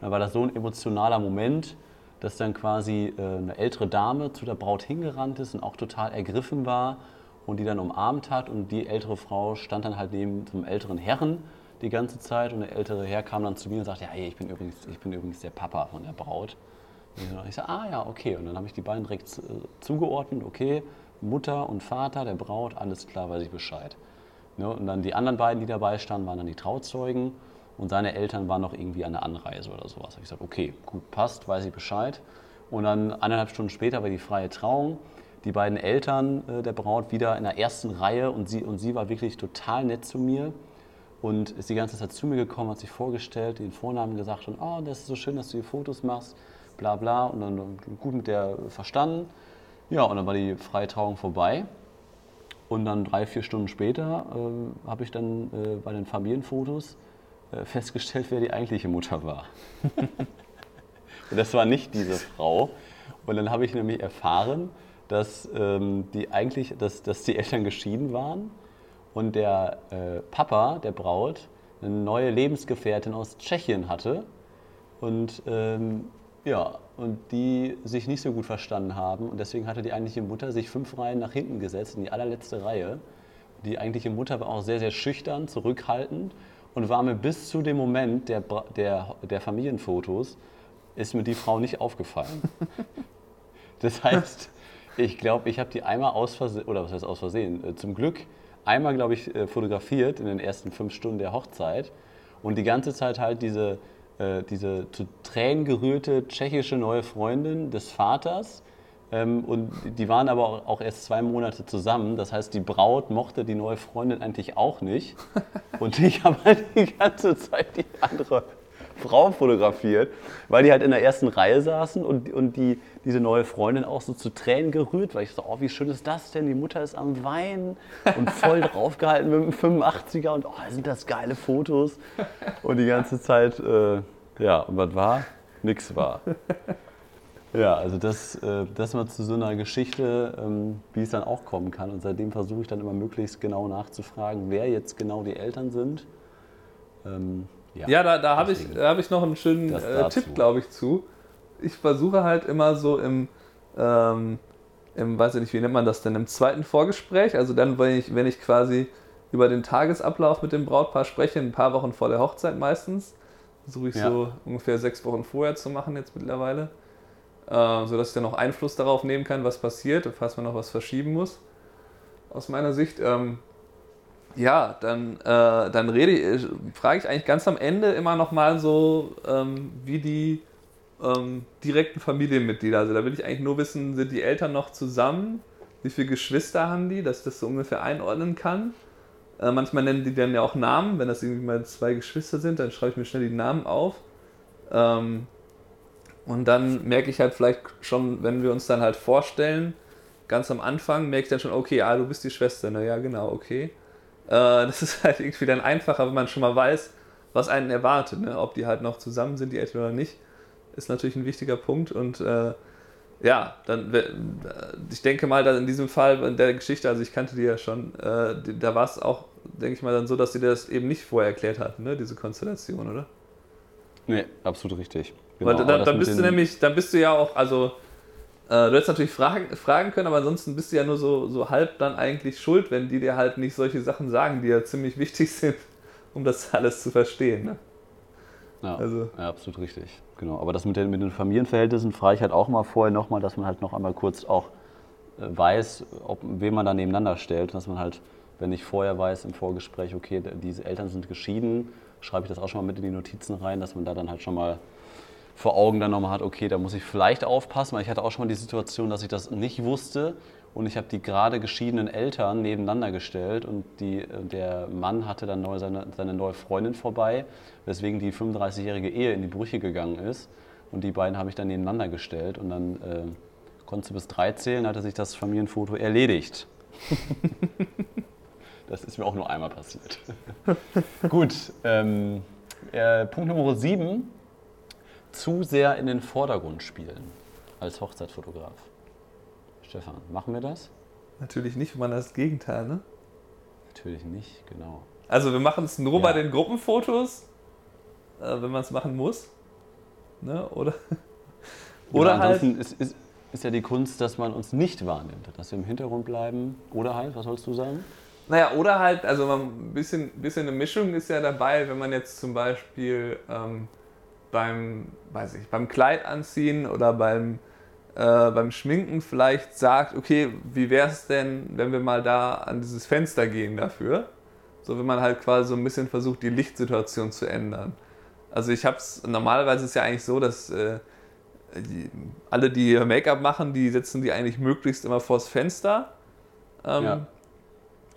Dann war das so ein emotionaler Moment, dass dann quasi äh, eine ältere Dame zu der Braut hingerannt ist und auch total ergriffen war und die dann umarmt hat. Und die ältere Frau stand dann halt neben einem älteren Herren die ganze Zeit und der ältere Herr kam dann zu mir und sagte, ja, hey, ich bin übrigens, ich bin übrigens der Papa von der Braut. Und ich so, ah ja, okay. Und dann habe ich die beiden direkt äh, zugeordnet, okay, Mutter und Vater der Braut, alles klar, weiß ich Bescheid. Ne? Und dann die anderen beiden, die dabei standen, waren dann die Trauzeugen und seine Eltern waren noch irgendwie an der Anreise oder sowas. Da habe ich gesagt, okay, gut, passt, weiß ich Bescheid. Und dann eineinhalb Stunden später war die freie Trauung. Die beiden Eltern äh, der Braut wieder in der ersten Reihe und sie, und sie war wirklich total nett zu mir und ist die ganze Zeit zu mir gekommen, hat sich vorgestellt, den Vornamen gesagt und oh, das ist so schön, dass du hier Fotos machst, bla bla und dann gut mit der verstanden. Ja, und dann war die freie Trauung vorbei. Und dann drei, vier Stunden später äh, habe ich dann äh, bei den Familienfotos äh, festgestellt, wer die eigentliche Mutter war. und das war nicht diese Frau. Und dann habe ich nämlich erfahren, dass, ähm, die, eigentlich, dass, dass die Eltern geschieden waren und der äh, Papa der Braut eine neue Lebensgefährtin aus Tschechien hatte. Und ähm, ja, und die sich nicht so gut verstanden haben. Und deswegen hatte die eigentliche Mutter sich fünf Reihen nach hinten gesetzt, in die allerletzte Reihe. Die eigentliche Mutter war auch sehr, sehr schüchtern, zurückhaltend und war mir bis zu dem Moment der, der, der Familienfotos, ist mir die Frau nicht aufgefallen. Das heißt, Ich glaube, ich habe die einmal aus Versehen, oder was heißt aus Versehen, äh, zum Glück einmal, glaube ich, äh, fotografiert in den ersten fünf Stunden der Hochzeit und die ganze Zeit halt diese, äh, diese zu Tränen gerührte tschechische neue Freundin des Vaters. Ähm, und die waren aber auch, auch erst zwei Monate zusammen. Das heißt, die Braut mochte die neue Freundin eigentlich auch nicht. Und ich habe halt die ganze Zeit die andere Frau fotografiert, weil die halt in der ersten Reihe saßen und, und die, diese neue Freundin auch so zu Tränen gerührt, weil ich so, oh, wie schön ist das denn? Die Mutter ist am Weinen und voll draufgehalten mit dem 85er und oh, sind das geile Fotos. Und die ganze Zeit, äh, ja, und was war? Nix war. Ja, also das, äh, das mal zu so einer Geschichte, ähm, wie es dann auch kommen kann. Und seitdem versuche ich dann immer möglichst genau nachzufragen, wer jetzt genau die Eltern sind. Ähm, ja, ja, da, da habe ich, hab ich noch einen schönen äh, Tipp, glaube ich, zu. Ich versuche halt immer so im, ähm, im, weiß ich nicht, wie nennt man das denn, im zweiten Vorgespräch, also dann, wenn ich, wenn ich quasi über den Tagesablauf mit dem Brautpaar spreche, ein paar Wochen vor der Hochzeit meistens, versuche ich ja. so ungefähr sechs Wochen vorher zu machen jetzt mittlerweile, äh, sodass ich dann auch Einfluss darauf nehmen kann, was passiert, falls man noch was verschieben muss, aus meiner Sicht. Ähm, ja, dann, äh, dann rede ich, frage ich eigentlich ganz am Ende immer noch mal so, ähm, wie die ähm, direkten Familienmitglieder, also da will ich eigentlich nur wissen, sind die Eltern noch zusammen? Wie viele Geschwister haben die, dass ich das so ungefähr einordnen kann? Äh, manchmal nennen die dann ja auch Namen, wenn das irgendwie mal zwei Geschwister sind, dann schreibe ich mir schnell die Namen auf. Ähm, und dann merke ich halt vielleicht schon, wenn wir uns dann halt vorstellen, ganz am Anfang merke ich dann schon, okay, ah, du bist die Schwester, na ja, genau, okay. Äh, das ist halt irgendwie dann einfacher, wenn man schon mal weiß, was einen erwartet. Ne? Ob die halt noch zusammen sind, die Eltern oder nicht, ist natürlich ein wichtiger Punkt. Und äh, ja, dann, ich denke mal, dass in diesem Fall, in der Geschichte, also ich kannte die ja schon, äh, da war es auch, denke ich mal, dann so, dass sie das eben nicht vorher erklärt hatten, ne? diese Konstellation, oder? Nee, absolut richtig. Genau, Weil dann, dann bist du nämlich, dann bist du ja auch, also äh, du hättest natürlich fragen, fragen können, aber ansonsten bist du ja nur so, so halb dann eigentlich schuld, wenn die dir halt nicht solche Sachen sagen, die ja ziemlich wichtig sind, um das alles zu verstehen. Ne? Ja, also. ja, absolut richtig. Genau. Aber das mit den, mit den Familienverhältnissen frage ich halt auch mal vorher nochmal, dass man halt noch einmal kurz auch äh, weiß, ob, wen man da nebeneinander stellt. Dass man halt, wenn ich vorher weiß im Vorgespräch, okay, diese Eltern sind geschieden, schreibe ich das auch schon mal mit in die Notizen rein, dass man da dann halt schon mal vor Augen dann nochmal hat, okay, da muss ich vielleicht aufpassen, weil ich hatte auch schon mal die Situation, dass ich das nicht wusste und ich habe die gerade geschiedenen Eltern nebeneinander gestellt und die, äh, der Mann hatte dann neu seine, seine neue Freundin vorbei, weswegen die 35-jährige Ehe in die Brüche gegangen ist und die beiden habe ich dann nebeneinander gestellt und dann äh, konnte sie bis drei zählen, hatte sich das Familienfoto erledigt. das ist mir auch nur einmal passiert. Gut, ähm, äh, Punkt Nummer 7 zu sehr in den Vordergrund spielen als Hochzeitsfotograf? Stefan, machen wir das? Natürlich nicht, man das Gegenteil, ne? Natürlich nicht, genau. Also wir machen es nur ja. bei den Gruppenfotos, äh, wenn man es machen muss. Ne? Oder, oder halt. Ist, ist, ist ja die Kunst, dass man uns nicht wahrnimmt, dass wir im Hintergrund bleiben. Oder halt, was sollst du sagen? Naja, oder halt, also ein bisschen, bisschen eine Mischung ist ja dabei, wenn man jetzt zum Beispiel ähm, beim, weiß ich, beim Kleid anziehen oder beim, äh, beim Schminken vielleicht sagt, okay, wie wäre es denn, wenn wir mal da an dieses Fenster gehen dafür? So, wenn man halt quasi so ein bisschen versucht, die Lichtsituation zu ändern. Also ich habe es, normalerweise ist es ja eigentlich so, dass äh, die, alle, die Make-up machen, die setzen die eigentlich möglichst immer vors Fenster, ähm, ja.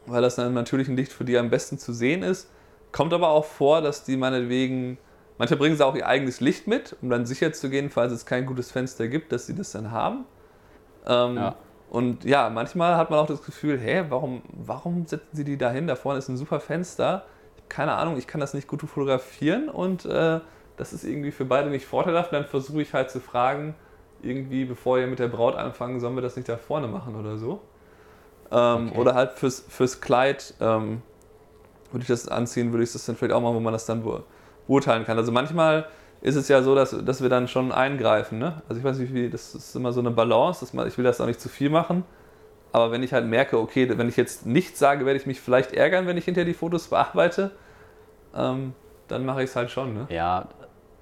weil das dann natürlich ein Licht für die am besten zu sehen ist. Kommt aber auch vor, dass die meinetwegen Manche bringen sie auch ihr eigenes Licht mit, um dann sicher zu gehen, falls es kein gutes Fenster gibt, dass sie das dann haben. Ähm, ja. Und ja, manchmal hat man auch das Gefühl, hä, warum, warum setzen sie die da hin? Da vorne ist ein super Fenster. Keine Ahnung, ich kann das nicht gut fotografieren und äh, das ist irgendwie für beide nicht vorteilhaft. Dann versuche ich halt zu fragen, irgendwie, bevor ihr mit der Braut anfangen, sollen wir das nicht da vorne machen oder so. Ähm, okay. Oder halt fürs, fürs Kleid ähm, würde ich das anziehen, würde ich das dann vielleicht auch machen, wo man das dann beurteilen kann. Also manchmal ist es ja so, dass, dass wir dann schon eingreifen. Ne? Also ich weiß nicht, wie, das ist immer so eine Balance, dass man, ich will das auch nicht zu viel machen. Aber wenn ich halt merke, okay, wenn ich jetzt nichts sage, werde ich mich vielleicht ärgern, wenn ich hinterher die Fotos bearbeite, ähm, dann mache ich es halt schon. Ne? Ja,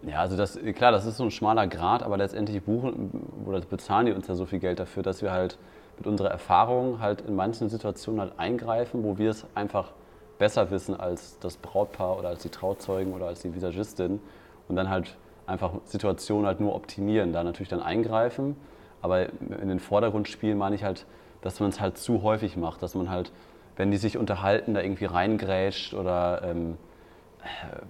ja, also das, klar, das ist so ein schmaler Grad, aber letztendlich buchen oder bezahlen die uns ja so viel Geld dafür, dass wir halt mit unserer Erfahrung halt in manchen Situationen halt eingreifen, wo wir es einfach besser wissen als das Brautpaar oder als die Trauzeugen oder als die Visagistin und dann halt einfach Situationen halt nur optimieren, da natürlich dann eingreifen. Aber in den Vordergrund spielen meine ich halt, dass man es halt zu häufig macht, dass man halt, wenn die sich unterhalten, da irgendwie reingrätscht oder ähm,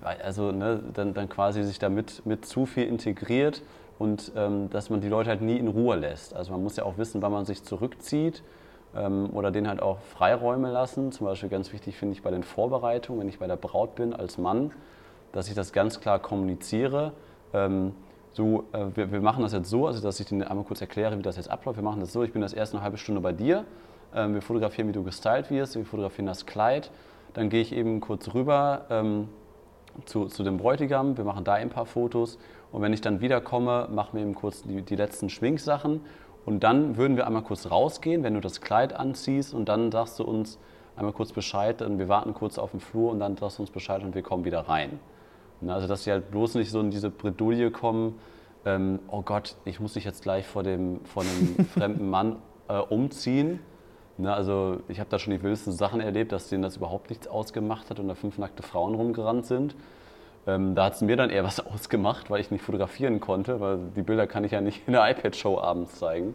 äh, also ne, dann, dann quasi sich damit mit zu viel integriert und ähm, dass man die Leute halt nie in Ruhe lässt. Also man muss ja auch wissen, wann man sich zurückzieht oder denen halt auch Freiräume lassen. Zum Beispiel ganz wichtig finde ich bei den Vorbereitungen, wenn ich bei der Braut bin als Mann, dass ich das ganz klar kommuniziere. Ähm, so, äh, wir, wir, machen das jetzt so, also dass ich Ihnen einmal kurz erkläre, wie das jetzt abläuft. Wir machen das so, ich bin das erst eine halbe Stunde bei dir. Ähm, wir fotografieren, wie du gestylt wirst, wir fotografieren das Kleid. Dann gehe ich eben kurz rüber ähm, zu, zu dem Bräutigam, wir machen da ein paar Fotos. Und wenn ich dann wiederkomme, machen wir eben kurz die, die letzten Schminksachen. Und dann würden wir einmal kurz rausgehen, wenn du das Kleid anziehst und dann sagst du uns einmal kurz Bescheid. Und wir warten kurz auf dem Flur und dann sagst du uns Bescheid und wir kommen wieder rein. Ne, also dass sie halt bloß nicht so in diese Bredouille kommen, ähm, oh Gott, ich muss dich jetzt gleich vor dem, vor einem fremden Mann äh, umziehen. Ne, also ich habe da schon die wildesten Sachen erlebt, dass denen das überhaupt nichts ausgemacht hat und da fünf nackte Frauen rumgerannt sind. Ähm, da hat es mir dann eher was ausgemacht, weil ich nicht fotografieren konnte, weil die Bilder kann ich ja nicht in der iPad-Show abends zeigen.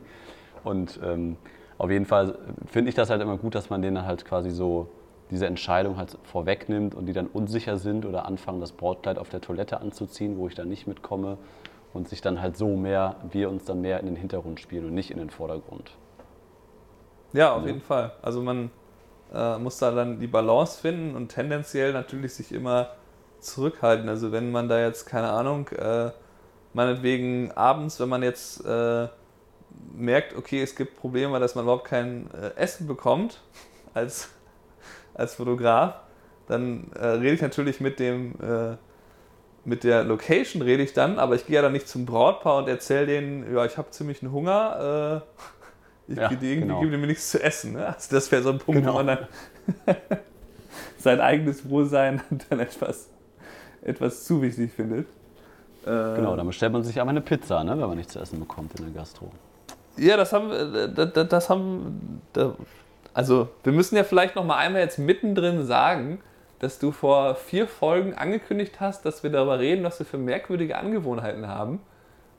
Und ähm, auf jeden Fall finde ich das halt immer gut, dass man denen halt quasi so diese Entscheidung halt vorwegnimmt und die dann unsicher sind oder anfangen, das Brautkleid auf der Toilette anzuziehen, wo ich dann nicht mitkomme und sich dann halt so mehr, wir uns dann mehr in den Hintergrund spielen und nicht in den Vordergrund. Ja, auf ja. jeden Fall. Also man äh, muss da dann die Balance finden und tendenziell natürlich sich immer zurückhalten. Also wenn man da jetzt, keine Ahnung, äh, meinetwegen abends, wenn man jetzt äh, merkt, okay, es gibt Probleme, dass man überhaupt kein äh, Essen bekommt als als Fotograf, dann äh, rede ich natürlich mit dem äh, mit der Location rede ich dann, aber ich gehe ja dann nicht zum Brautpaar und erzähle denen, ja, ich habe ziemlich einen Hunger, äh, ich ja, irgendwie genau. gebe mir nichts zu essen. Ne? Also das wäre so ein Punkt, genau. wo man dann sein eigenes Wohlsein dann etwas, etwas zu wichtig findet. Genau, dann bestellt man sich aber eine Pizza, ne, wenn man nichts zu essen bekommt in der Gastro. Ja, das haben, äh, das, das haben, also, wir müssen ja vielleicht noch mal einmal jetzt mittendrin sagen, dass du vor vier Folgen angekündigt hast, dass wir darüber reden, was wir für merkwürdige Angewohnheiten haben,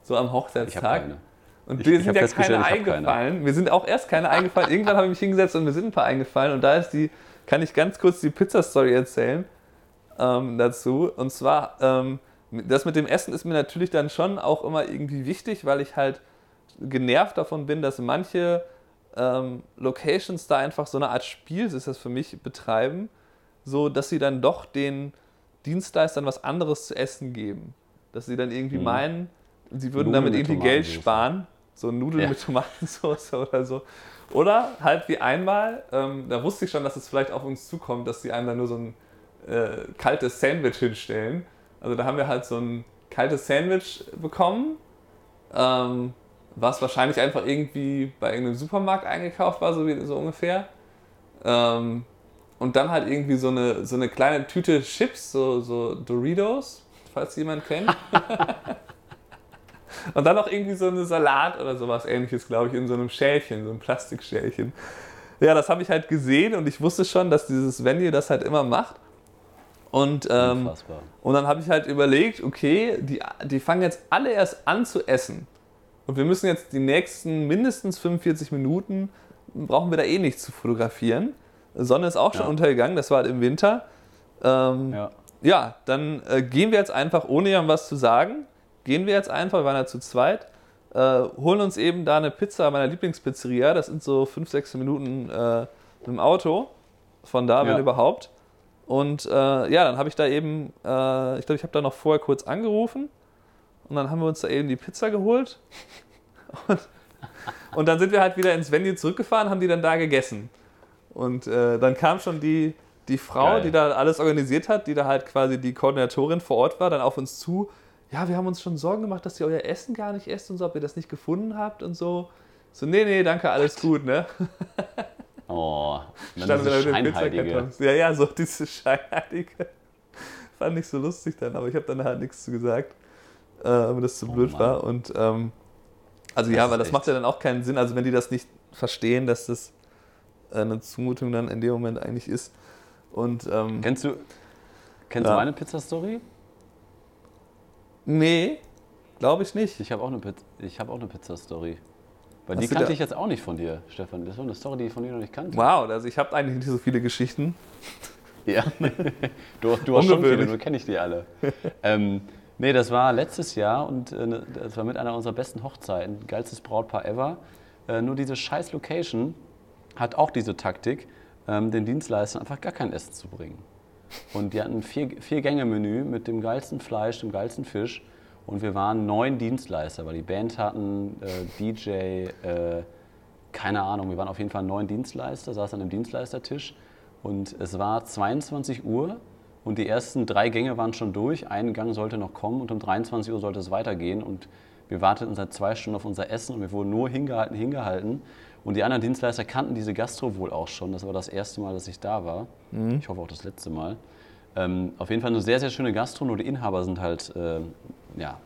so am Hochzeitstag. Und wir sind ja keine eingefallen. Keine. Wir sind auch erst keine eingefallen. Irgendwann habe ich mich hingesetzt und mir sind ein paar eingefallen. Und da ist die, kann ich ganz kurz die Pizza-Story erzählen ähm, dazu. Und zwar, ähm, das mit dem Essen ist mir natürlich dann schon auch immer irgendwie wichtig, weil ich halt genervt davon bin, dass manche ähm, Locations da einfach so eine Art Spiel ist das für mich betreiben, so dass sie dann doch den Dienstleistern was anderes zu essen geben. Dass sie dann irgendwie mhm. meinen, sie würden Nudeln damit irgendwie Geld sparen. So Nudeln ja. mit Tomatensauce oder so. Oder halt wie einmal, ähm, da wusste ich schon, dass es vielleicht auf uns zukommt, dass sie einem dann nur so ein äh, kaltes Sandwich hinstellen. Also da haben wir halt so ein kaltes Sandwich bekommen. Ähm, was wahrscheinlich einfach irgendwie bei irgendeinem Supermarkt eingekauft war, so, wie, so ungefähr. Ähm, und dann halt irgendwie so eine, so eine kleine Tüte Chips, so, so Doritos, falls jemand kennt. und dann noch irgendwie so eine Salat oder sowas ähnliches, glaube ich, in so einem Schälchen, so einem Plastikschälchen. Ja, das habe ich halt gesehen und ich wusste schon, dass dieses Venue das halt immer macht. Und, ähm, und dann habe ich halt überlegt, okay, die, die fangen jetzt alle erst an zu essen. Und wir müssen jetzt die nächsten mindestens 45 Minuten, brauchen wir da eh nichts zu fotografieren. Sonne ist auch schon ja. untergegangen, das war halt im Winter. Ähm, ja. ja. dann äh, gehen wir jetzt einfach, ohne ja was zu sagen, gehen wir jetzt einfach, wir waren ja zu zweit, äh, holen uns eben da eine Pizza meiner Lieblingspizzeria, das sind so 5, 6 Minuten äh, dem Auto, von da, wenn ja. überhaupt. Und äh, ja, dann habe ich da eben, äh, ich glaube, ich habe da noch vorher kurz angerufen und dann haben wir uns da eben die Pizza geholt. Und, und dann sind wir halt wieder ins Venue zurückgefahren, haben die dann da gegessen. Und äh, dann kam schon die, die Frau, Geil. die da alles organisiert hat, die da halt quasi die Koordinatorin vor Ort war, dann auf uns zu. Ja, wir haben uns schon Sorgen gemacht, dass ihr euer Essen gar nicht esst und so, ob ihr das nicht gefunden habt und so. So, nee, nee, danke, alles What? gut, ne? Oh, dann diese Scheinheilige. Ja, ja, so diese Scheinheilige. Fand ich so lustig dann, aber ich habe dann halt nichts zu gesagt äh, wenn das zu oh blöd Mann. war. Und ähm, also das ja, weil das macht ja dann auch keinen Sinn. Also wenn die das nicht verstehen, dass das eine Zumutung dann in dem Moment eigentlich ist. Und ähm, Kennst du, kennst Ja. du meine Pizza-Story? nee, glaube ich nicht. Ich habe auch eine, Piz hab auch eine Pizza-Story. Weil Hast die kannte ich jetzt auch nicht von dir, Stefan. Das war eine Story, die ich von dir noch nicht kannte. Wow, also ich habe eigentlich nicht so viele Geschichten. Ja. du, du hast schon viele, nur kenne ich die alle. ähm, nee, das war letztes Jahr und äh, ne- das war mit einer unserer besten Hochzeiten. Geilstes Brautpaar ever. Äh, nur diese scheiß Location hat auch diese Taktik, ähm, den Dienstleistern einfach gar kein Essen zu bringen. Und die hatten ein vier, vier Gänge-Menü mit dem geilsten Fleisch, dem geilsten Fisch. Und wir waren neun Dienstleister, weil die Band hatten, äh, DJ, äh, keine Ahnung, wir waren auf jeden Fall neun Dienstleister, saßen an einem Dienstleistertisch. Und es war 22 Uhr und die ersten drei Gänge waren schon durch. Ein Gang sollte noch kommen und um 23 Uhr sollte es weitergehen. Und wir warteten seit zwei Stunden auf unser Essen und wir wurden nur hingehalten, hingehalten. Und die anderen Dienstleister kannten diese Gastro wohl auch schon. Das war das erste Mal, dass ich da war. Ich hoffe auch das letzte Mal. Ähm, auf jeden Fall eine sehr, sehr schöne Gastro, nur die Inhaber sind halt, ähm, ja,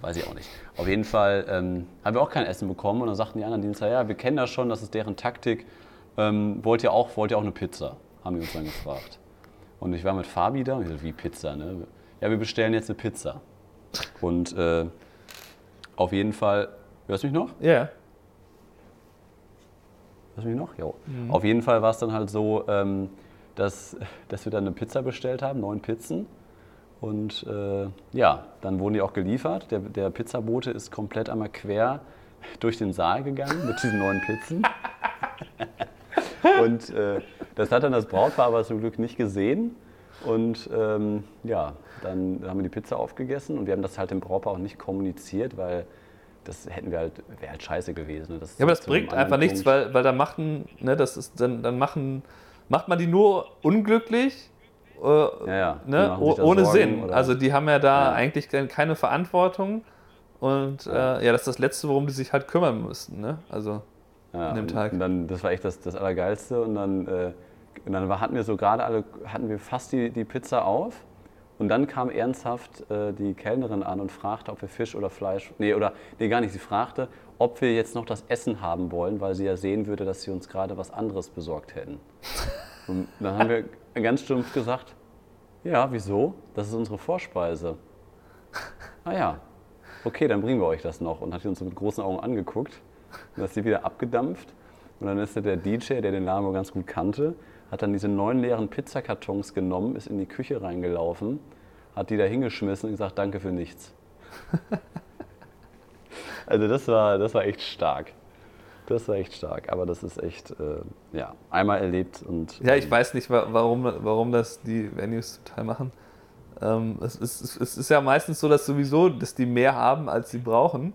weiß ich auch nicht. Auf jeden Fall ähm, haben wir auch kein Essen bekommen und dann sagten die anderen Dienstleister, ja, wir kennen das schon, das ist deren Taktik. Ähm, wollt, ihr auch, wollt ihr auch eine Pizza? Haben die uns dann gefragt. Und ich war mit Fabi da und ich so, wie Pizza, ne? Ja, wir bestellen jetzt eine Pizza. Und äh, auf jeden Fall, hörst du mich noch? Ja. Hörst du mich noch? Jo. Auf jeden Fall war es dann halt so, ähm, dass, dass wir dann eine Pizza bestellt haben, neun Pizzen. Und äh, ja, dann wurden die auch geliefert. Der, der Pizzabote ist komplett einmal quer durch den Saal gegangen mit diesen neuen Pizzen. Und äh, das hat dann das Brautpaar aber zum Glück nicht gesehen. Und ähm, ja, dann haben wir die Pizza aufgegessen und wir haben das halt dem Brautpaar auch nicht kommuniziert, weil das hätten wir halt, wäre halt scheiße gewesen. ne? Das Ja, aber das bringt einfach nichts, weil, weil da machen, ne, das ist, dann, dann machen, macht man die nur unglücklich, äh, ja, die ne, oh- ohne Sorgen Sinn. oder- Also die haben ja da Ja. eigentlich ke- keine Verantwortung und ja. Äh, ja, das ist das Letzte, worum die sich halt kümmern müssten. Ne? Also ja, an dem Tag. Und dann, das war echt das, das Allergeilste. Und dann, äh, und dann war, hatten wir so gerade alle, hatten wir fast die, die Pizza auf. Und dann kam ernsthaft äh, die Kellnerin an und fragte, ob wir Fisch oder Fleisch, nee, oder, nee, gar nicht, sie fragte, ob wir jetzt noch das Essen haben wollen, weil sie ja sehen würde, dass sie uns gerade was anderes besorgt hätten. Und dann haben wir ganz stumpf gesagt, ja, wieso? Das ist unsere Vorspeise. Ah ja, okay, dann bringen wir euch das noch. Und hat die uns mit großen Augen angeguckt. Und dann ist sie wieder abgedampft. Und dann ist der DJ, der den Laden ganz gut kannte, hat dann diese neun leeren Pizzakartons genommen, ist in die Küche reingelaufen, hat die da hingeschmissen und gesagt, danke für nichts. also das war, das war echt stark. Das war echt stark. Aber das ist echt, äh, ja, einmal erlebt und... Ja, ich ähm, weiß nicht, wa- warum, warum das die Venues zum Teil machen. Ähm, es, ist, es ist ja meistens so, dass sowieso, dass die mehr haben, als sie brauchen.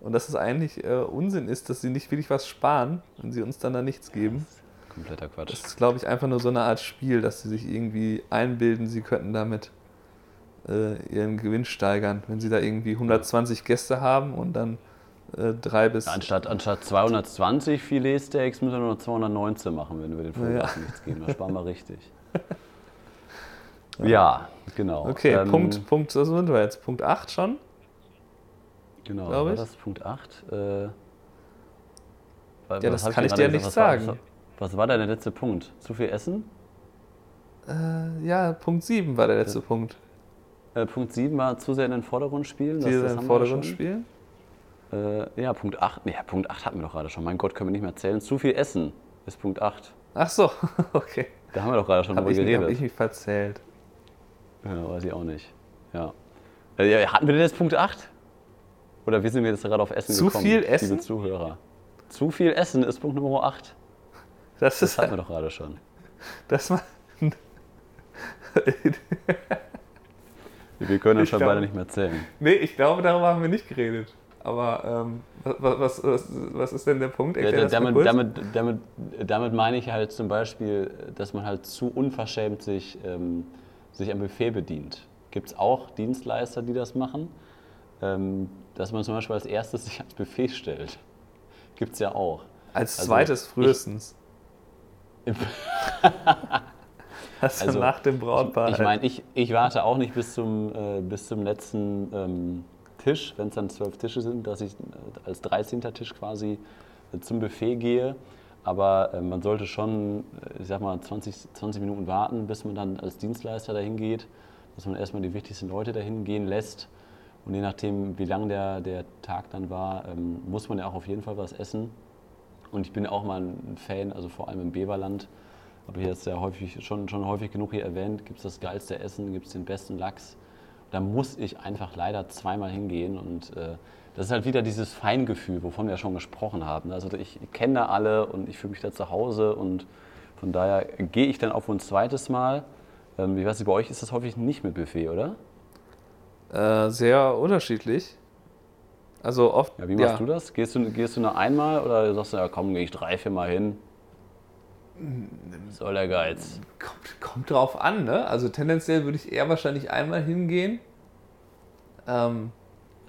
Und dass es eigentlich äh, Unsinn ist, dass sie nicht wirklich was sparen, wenn sie uns dann da nichts geben. Kompletter Quatsch. Das ist, glaube ich, einfach nur so eine Art Spiel, dass sie sich irgendwie einbilden, sie könnten damit ihren Gewinn steigern. Wenn sie da irgendwie 120 Gäste haben und dann äh, drei bis. Anstatt, anstatt 220 Filetsteaks müssen wir nur noch 219 machen, wenn wir den Ja. Fotografen nichts geben. Da sparen wir richtig. Ja, genau. Okay, Ähm, Punkt, Punkt, was sind wir jetzt? Punkt 8 schon? Genau, war das Punkt 8? Äh, wa- was das kann ich dir gesagt? nicht was war- sagen. Was, was war denn der letzte Punkt? Zu viel Essen? Äh, ja, Punkt 7 war der letzte Punkt. Äh, Punkt 7 war zu sehr in den Vordergrund spielen. Das, das in den Vordergrund spielen. Äh, ja, Punkt 8. Nee, Punkt 8 hatten wir doch gerade schon. Mein Gott, können wir nicht mehr zählen. Zu viel Essen ist Punkt 8. Ach so, okay. Da haben wir doch gerade schon Habe drüber ich, hab geredet. ich mich verzählt. Ja, weiß ich auch nicht. Ja. Äh, hatten wir denn jetzt Punkt 8? Oder wie sind wir jetzt gerade auf Essen Zu gekommen? viel Essen? Liebe Zuhörer. Zu viel Essen ist Punkt Nummer 8. Das Das ist hatten wir doch gerade schon. das war. Wir können schon glaub- beide nicht mehr zählen. nee, ich glaube, darüber haben wir nicht geredet. Aber ähm, was, was, was, was ist denn der Punkt? Ja, Erklär mal damit, damit, damit, damit meine ich halt zum Beispiel, dass man halt zu unverschämt sich, ähm, sich am Buffet bedient. Gibt es auch Dienstleister, die das machen? Ähm, dass man zum Beispiel als erstes sich ans Buffet stellt. Gibt es ja auch. Als also zweites ich- Hast du Also, nach dem Brautpaar. Ich meine, ich, ich warte auch nicht bis zum, äh, bis zum letzten ähm, Tisch, wenn es dann zwölf Tische sind, dass ich äh, als 13. Tisch quasi äh, zum Buffet gehe. Aber äh, man sollte schon, äh, ich sag mal, 20, 20 Minuten warten, bis man dann als Dienstleister dahin geht, dass man erstmal die wichtigsten Leute dahin gehen lässt. Und je nachdem, wie lang der, der Tag dann war, ähm, muss man ja auch auf jeden Fall was essen. Und ich bin auch mal ein Fan, also vor allem im Beverland, habe ich jetzt ja häufig, schon, schon häufig genug hier erwähnt, gibt es das geilste Essen, gibt es den besten Lachs. Da muss ich einfach leider zweimal hingehen und äh, das ist halt wieder dieses Feingefühl, wovon wir ja schon gesprochen haben. Also ich kenne da alle und ich fühle mich da zu Hause und von daher gehe ich dann auch ein zweites Mal. Ähm, ich weiß nicht, bei euch ist das häufig nicht mit Buffet, oder? Äh, sehr unterschiedlich. Also oft. Ja, wie machst ja. du das? Gehst du, gehst du nur einmal oder sagst du, ja komm, gehe ich drei, vier Mal hin? Soll der Geiz. Kommt, kommt drauf an, ne? Also tendenziell würde ich eher wahrscheinlich einmal hingehen. Ähm,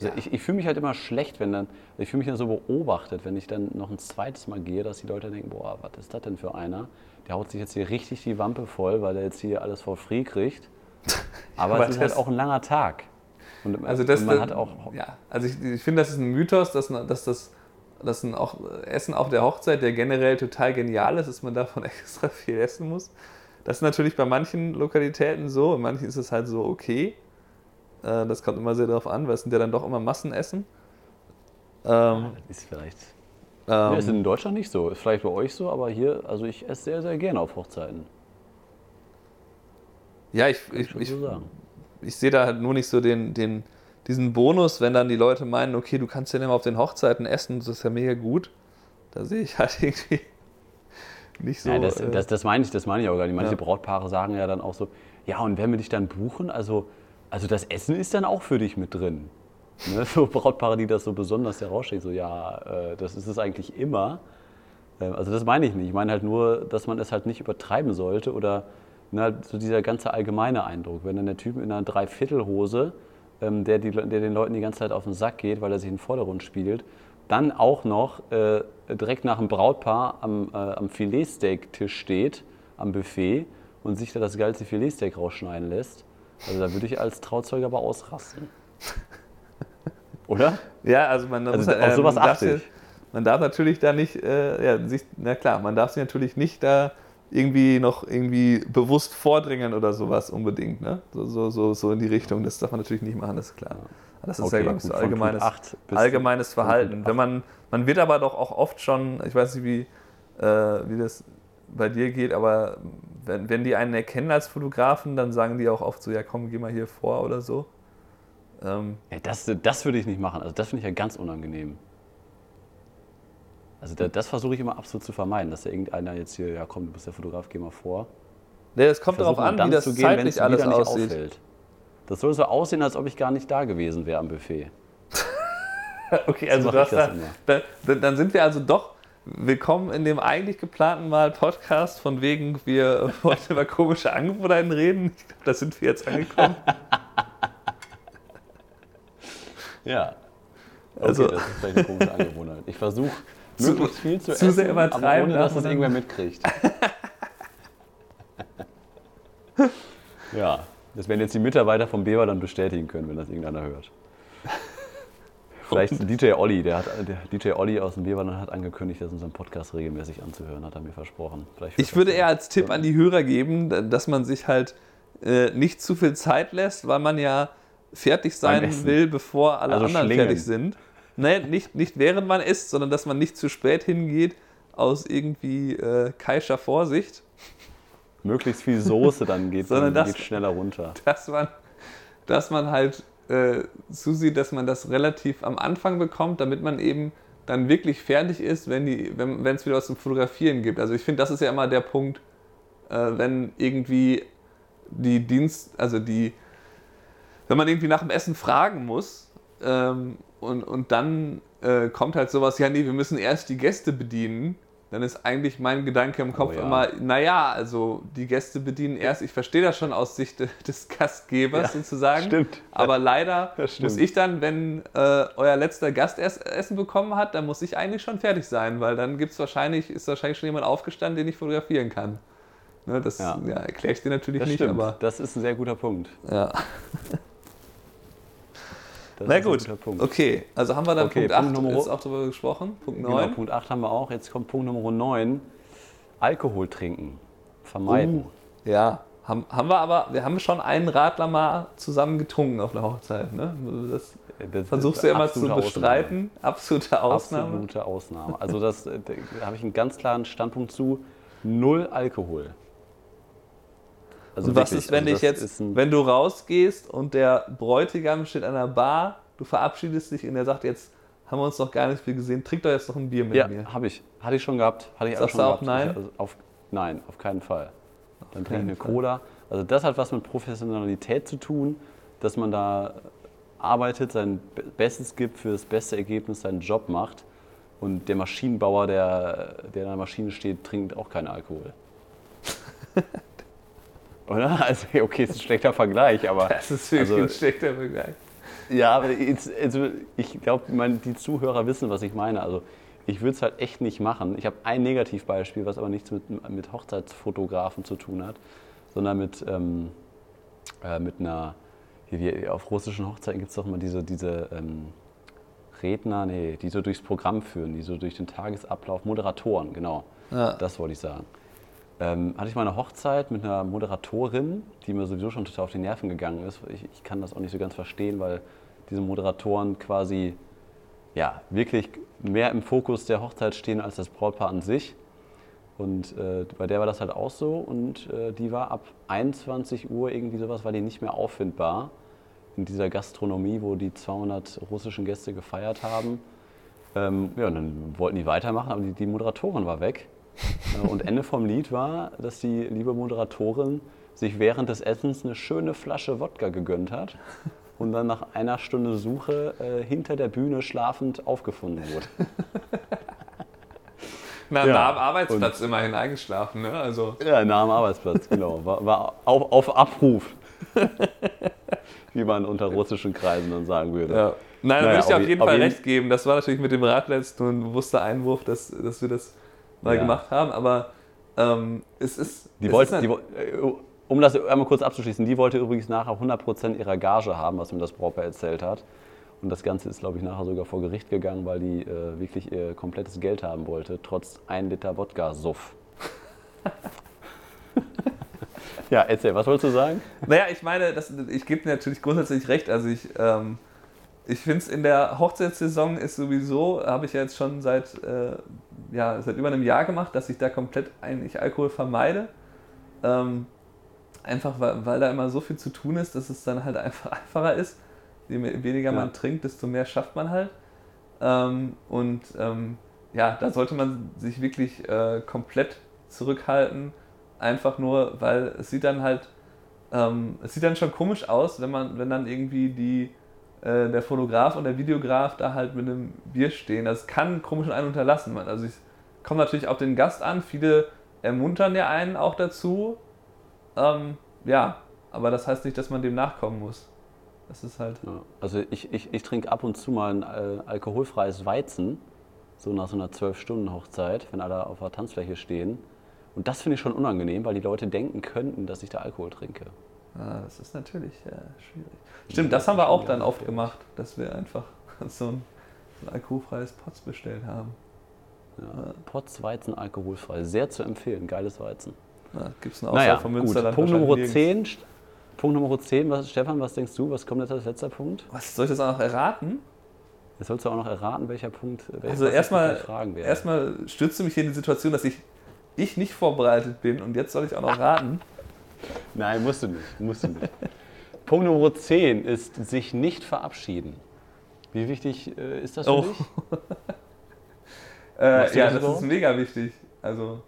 also ich, ich fühle mich halt immer schlecht, wenn dann, ich fühle mich dann so beobachtet, wenn ich dann noch ein zweites Mal gehe, dass die Leute denken, boah, was ist das denn für einer? Der haut sich jetzt hier richtig die Wampe voll, weil der jetzt hier alles for free kriegt. Aber, Aber es ist halt auch ein langer Tag. Und, also das, und man hat auch. Ja, also ich, ich finde, das ist ein Mythos, dass, dass das dass ein auch Essen auf der Hochzeit, der generell total genial ist, dass man davon extra viel essen muss. Das ist natürlich bei manchen Lokalitäten so, in manchen ist es halt so okay. Äh, das kommt immer sehr darauf an, weil es sind ja dann doch immer Massenessen. Ähm, das ist vielleicht. Ähm, ja, ist in Deutschland nicht so. Ist vielleicht bei euch so, aber hier, also ich esse sehr, sehr gerne auf Hochzeiten. Ja, ich, ich, ich, ich, sehe da halt nur nicht so den, den, diesen Bonus, wenn dann die Leute meinen, okay, du kannst ja immer auf den Hochzeiten essen, das ist ja mega gut. Da sehe ich halt irgendwie nicht so. Ja, das, äh, das, das, meine ich, das meine ich auch gar nicht. Manche ja. Brautpaare sagen ja dann auch so, ja, und wenn wir dich dann buchen, also also das Essen ist dann auch für dich mit drin. Ne? So Brautpaare, die das so besonders herausstehen, so ja, äh, das ist es eigentlich immer. Ähm, also das meine ich nicht. Ich meine halt nur, dass man es halt nicht übertreiben sollte oder ne, so dieser ganze allgemeine Eindruck. Wenn dann der Typ in einer Dreiviertelhose, ähm, der, die, der den Leuten die ganze Zeit auf den Sack geht, weil er sich in den Vordergrund spielt, dann auch noch äh, direkt nach dem Brautpaar am, äh, am Filetsteak-Tisch steht, am Buffet und sich da das geilste Filetsteak rausschneiden lässt, also da würde ich als Trauzeuge aber ausrasten. Oder? Ja, also man also muss auf sowas man achte ich. Man darf natürlich da nicht, äh, ja, sich, na klar, man darf sich natürlich nicht da irgendwie noch irgendwie bewusst vordringen oder sowas unbedingt, ne? So, so, so, so in die Richtung. Das darf man natürlich nicht machen, das ist klar. Das ist okay, ja, glaube ich, so allgemeines, allgemeines Verhalten. Wenn man, man wird aber doch auch oft schon, ich weiß nicht, wie, äh, wie das bei dir geht, aber wenn, wenn die einen erkennen als Fotografen, dann sagen die auch oft so, ja komm, geh mal hier vor oder so. Ähm ja, das, das würde ich nicht machen. Also das finde ich ja ganz unangenehm. Also das, das versuche ich immer absolut zu vermeiden, dass da irgendeiner jetzt hier, ja komm, du bist der Fotograf, geh mal vor. Nee, es kommt darauf an, wie das gehen, zeitlich alles aussieht. Auffällt. Das soll so aussehen, als ob ich gar nicht da gewesen wäre am Buffet. okay, also so da, da, dann sind wir also doch Willkommen in dem eigentlich geplanten Mal Podcast, von wegen wir wollten über komische Angewohnheiten reden. Ich glaube, da sind wir jetzt angekommen. ja. Okay, also, das ist vielleicht eine komische Angewohnheit. Ich versuche möglichst viel zu, zu essen, sehr aber ohne dass das irgendwer mitkriegt. ja, das werden jetzt die Mitarbeiter vom Beber dann bestätigen können, wenn das irgendeiner hört. Vielleicht DJ Olli, der hat der DJ Olli aus dem Bierwandern hat angekündigt, das unseren Podcast regelmäßig anzuhören, hat er mir versprochen. ich würde eher als Tipp an die Hörer geben, dass man sich halt äh, nicht zu viel Zeit lässt, weil man ja fertig sein will, bevor alle also anderen schlingen. fertig sind. Nee, nicht, nicht während man isst, sondern dass man nicht zu spät hingeht aus irgendwie äh, keischer Vorsicht. Möglichst viel Soße dann geht, sondern dann das, geht schneller runter. Dass man, dass man halt äh, zusieht, dass man das relativ am Anfang bekommt, damit man eben dann wirklich fertig ist, wenn es wenn, wieder was zum Fotografieren gibt. Also ich finde, das ist ja immer der Punkt, äh, wenn irgendwie die Dienst, also die, wenn man irgendwie nach dem Essen fragen muss ähm, und, und dann äh, kommt halt sowas, ja nee, wir müssen erst die Gäste bedienen dann ist eigentlich mein Gedanke im Kopf oh, ja. immer, naja, also die Gäste bedienen erst, ich verstehe das schon aus Sicht des Gastgebers ja, sozusagen. Stimmt. Aber leider muss ich dann, wenn äh, euer letzter Gast Essen bekommen hat, dann muss ich eigentlich schon fertig sein, weil dann gibt's wahrscheinlich, ist wahrscheinlich schon jemand aufgestanden, den ich fotografieren kann. Ne, das ja. ja erkläre ich dir natürlich das nicht, stimmt. aber. Das ist ein sehr guter Punkt. Ja. Das Na gut, okay. Also haben wir dann Okay, Punkt 8 Punkt Nummer- ist auch darüber gesprochen. Punkt Genau, 9. Punkt 8 haben wir auch. Jetzt kommt Punkt Nummer 9. Alkohol trinken. Vermeiden. Ja, haben, haben wir aber, wir haben schon einen Radler mal zusammen getrunken auf der Hochzeit. Ne? Das Das versuchst du immer zu bestreiten. Absolute Ausnahme. Absolute Ausnahme. Also das, äh, da habe ich einen ganz klaren Standpunkt zu. Null Alkohol. Also und was wirklich, ist, wenn also das jetzt, wenn du rausgehst und der Bräutigam steht an der Bar, du verabschiedest dich und er sagt, jetzt haben wir uns noch gar nicht viel gesehen, trink doch jetzt noch ein Bier mit Ja, mir. habe ich. Hatte ich schon gehabt. Hatte ich auch Sagst schon du auch gehabt. nein? Ich, also auf, nein, auf keinen Fall. Dann trinke ich eine Fall. Cola. Also das hat was mit Professionalität zu tun, dass man da arbeitet, sein Be- Bestes gibt, für das beste Ergebnis seinen Job macht. Und der Maschinenbauer, der, der in der Maschine steht, trinkt auch keinen Alkohol. Oder? Also, okay, ist ein schlechter Vergleich, aber. Das ist wirklich Also- ein schlechter Vergleich. Ja, aber jetzt, also ich glaube, die Zuhörer wissen, was ich meine. Also ich würde es halt echt nicht machen. Ich habe ein Negativbeispiel, was aber nichts mit, mit Hochzeitsfotografen zu tun hat, sondern mit, ähm, äh, mit einer, hier, wie, auf russischen Hochzeiten gibt es doch immer diese, diese ähm, Redner, nee, die so durchs Programm führen, die so durch den Tagesablauf, Moderatoren, genau, Ja. das wollte ich sagen. Ähm, hatte ich mal eine Hochzeit mit einer Moderatorin, die mir sowieso schon total auf die Nerven gegangen ist. Ich, ich kann das auch nicht so ganz verstehen, weil diese Moderatoren quasi ja, wirklich mehr im Fokus der Hochzeit stehen als das Brautpaar an sich. Und äh, bei der war das halt auch so. Und äh, die war ab 21 Uhr irgendwie sowas, war die nicht mehr auffindbar in dieser Gastronomie, wo die 200 russischen Gäste gefeiert haben. Ähm, ja, und dann wollten die weitermachen, aber die, die Moderatorin war weg. Äh, Und Ende vom Lied war, dass die liebe Moderatorin sich während des Essens eine schöne Flasche Wodka gegönnt hat und dann nach einer Stunde Suche äh, hinter der Bühne schlafend aufgefunden wurde. Na, Ja, nah am Arbeitsplatz immerhin eingeschlafen, ne? Also, Ja, nah am Arbeitsplatz, genau. War, war auf, auf Abruf, wie man unter russischen Kreisen dann sagen würde. ja. Nein, da Naja, würde ich dir auf auf je- jeden auf Fall jeden- recht geben. Das war natürlich mit dem nur ein bewusster Einwurf, dass, dass wir das mal Ja. gemacht haben. Aber ähm, es ist. Die es wollte, ist die, äh, um das einmal kurz abzuschließen, die wollte übrigens nachher 100% ihrer Gage haben, was mir das Brautpaar erzählt hat. Und das Ganze ist, glaube ich, nachher sogar vor Gericht gegangen, weil die äh, wirklich ihr komplettes Geld haben wollte, trotz 1 Liter Wodka-Suff. ja, erzähl, was wolltest du sagen? Naja, ich meine, das, ich gebe dir natürlich grundsätzlich recht. Also ich, ähm, ich finde es in der Hochzeitssaison ist sowieso, habe ich ja jetzt schon seit, äh, ja, seit über einem Jahr gemacht, dass ich da komplett eigentlich Alkohol vermeide. Ähm, einfach weil, weil da immer so viel zu tun ist, dass es dann halt einfach einfacher ist. Je weniger Ja. man trinkt, desto mehr schafft man halt. Ähm, und ähm, ja, da sollte man sich wirklich äh, komplett zurückhalten. Einfach nur, weil es sieht dann halt, ähm, es sieht dann schon komisch aus, wenn man, wenn dann irgendwie die, äh, der Fotograf und der Videograf da halt mit einem Bier stehen. Das kann komisch einen unterlassen. Man. Also es kommt natürlich auf den Gast an. Viele ermuntern ja einen auch dazu. Ähm, ja, aber das heißt nicht, dass man dem nachkommen muss. Das ist halt. Ja, also ich, ich, ich trinke ab und zu mal ein äh, alkoholfreies Weizen, so nach so einer 12-Stunden-Hochzeit, wenn alle auf der Tanzfläche stehen. Und das finde ich schon unangenehm, weil die Leute denken könnten, dass ich da Alkohol trinke. Ah, das ist natürlich äh, schwierig. Stimmt, Ja, das haben wir auch dann oft gemacht, dass wir einfach so ein, so ein alkoholfreies Potz bestellt haben. Ja. Potz Weizen alkoholfrei, sehr zu empfehlen, geiles Weizen. Ja, Gibt es eine Aussage Naja, von gut. Münsterland? Punkt Nummer wahrscheinlich nirgends. 10. Punkt Nummer 10, was, Stefan, was denkst du? Was kommt jetzt als letzter Punkt? Was, soll ich das auch noch erraten? Jetzt sollst du auch noch erraten, welcher Punkt, welcher Also erstmal, erstmal stützt du mich hier in die Situation, dass ich, ich nicht vorbereitet bin und jetzt soll ich auch noch raten. Nein, musst du nicht. Musst du nicht. Punkt Nummer 10 ist sich nicht verabschieden. Wie wichtig äh, ist das für Oh. dich? Äh, ja, das überhaupt? ist mega wichtig. Also,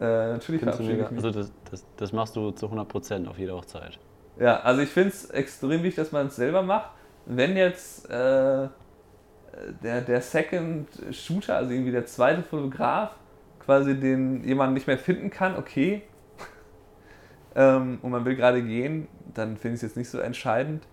äh, natürlich Findest verabschiede ich mich. also das, das, das machst du zu 100 Prozent auf jeder Hochzeit. Ja, also ich finde es extrem wichtig, dass man es selber macht. Wenn jetzt äh, der, der Second Shooter, also irgendwie der zweite Fotograf, quasi den jemanden nicht mehr finden kann, okay, ähm, und man will gerade gehen, dann finde ich es jetzt nicht so entscheidend.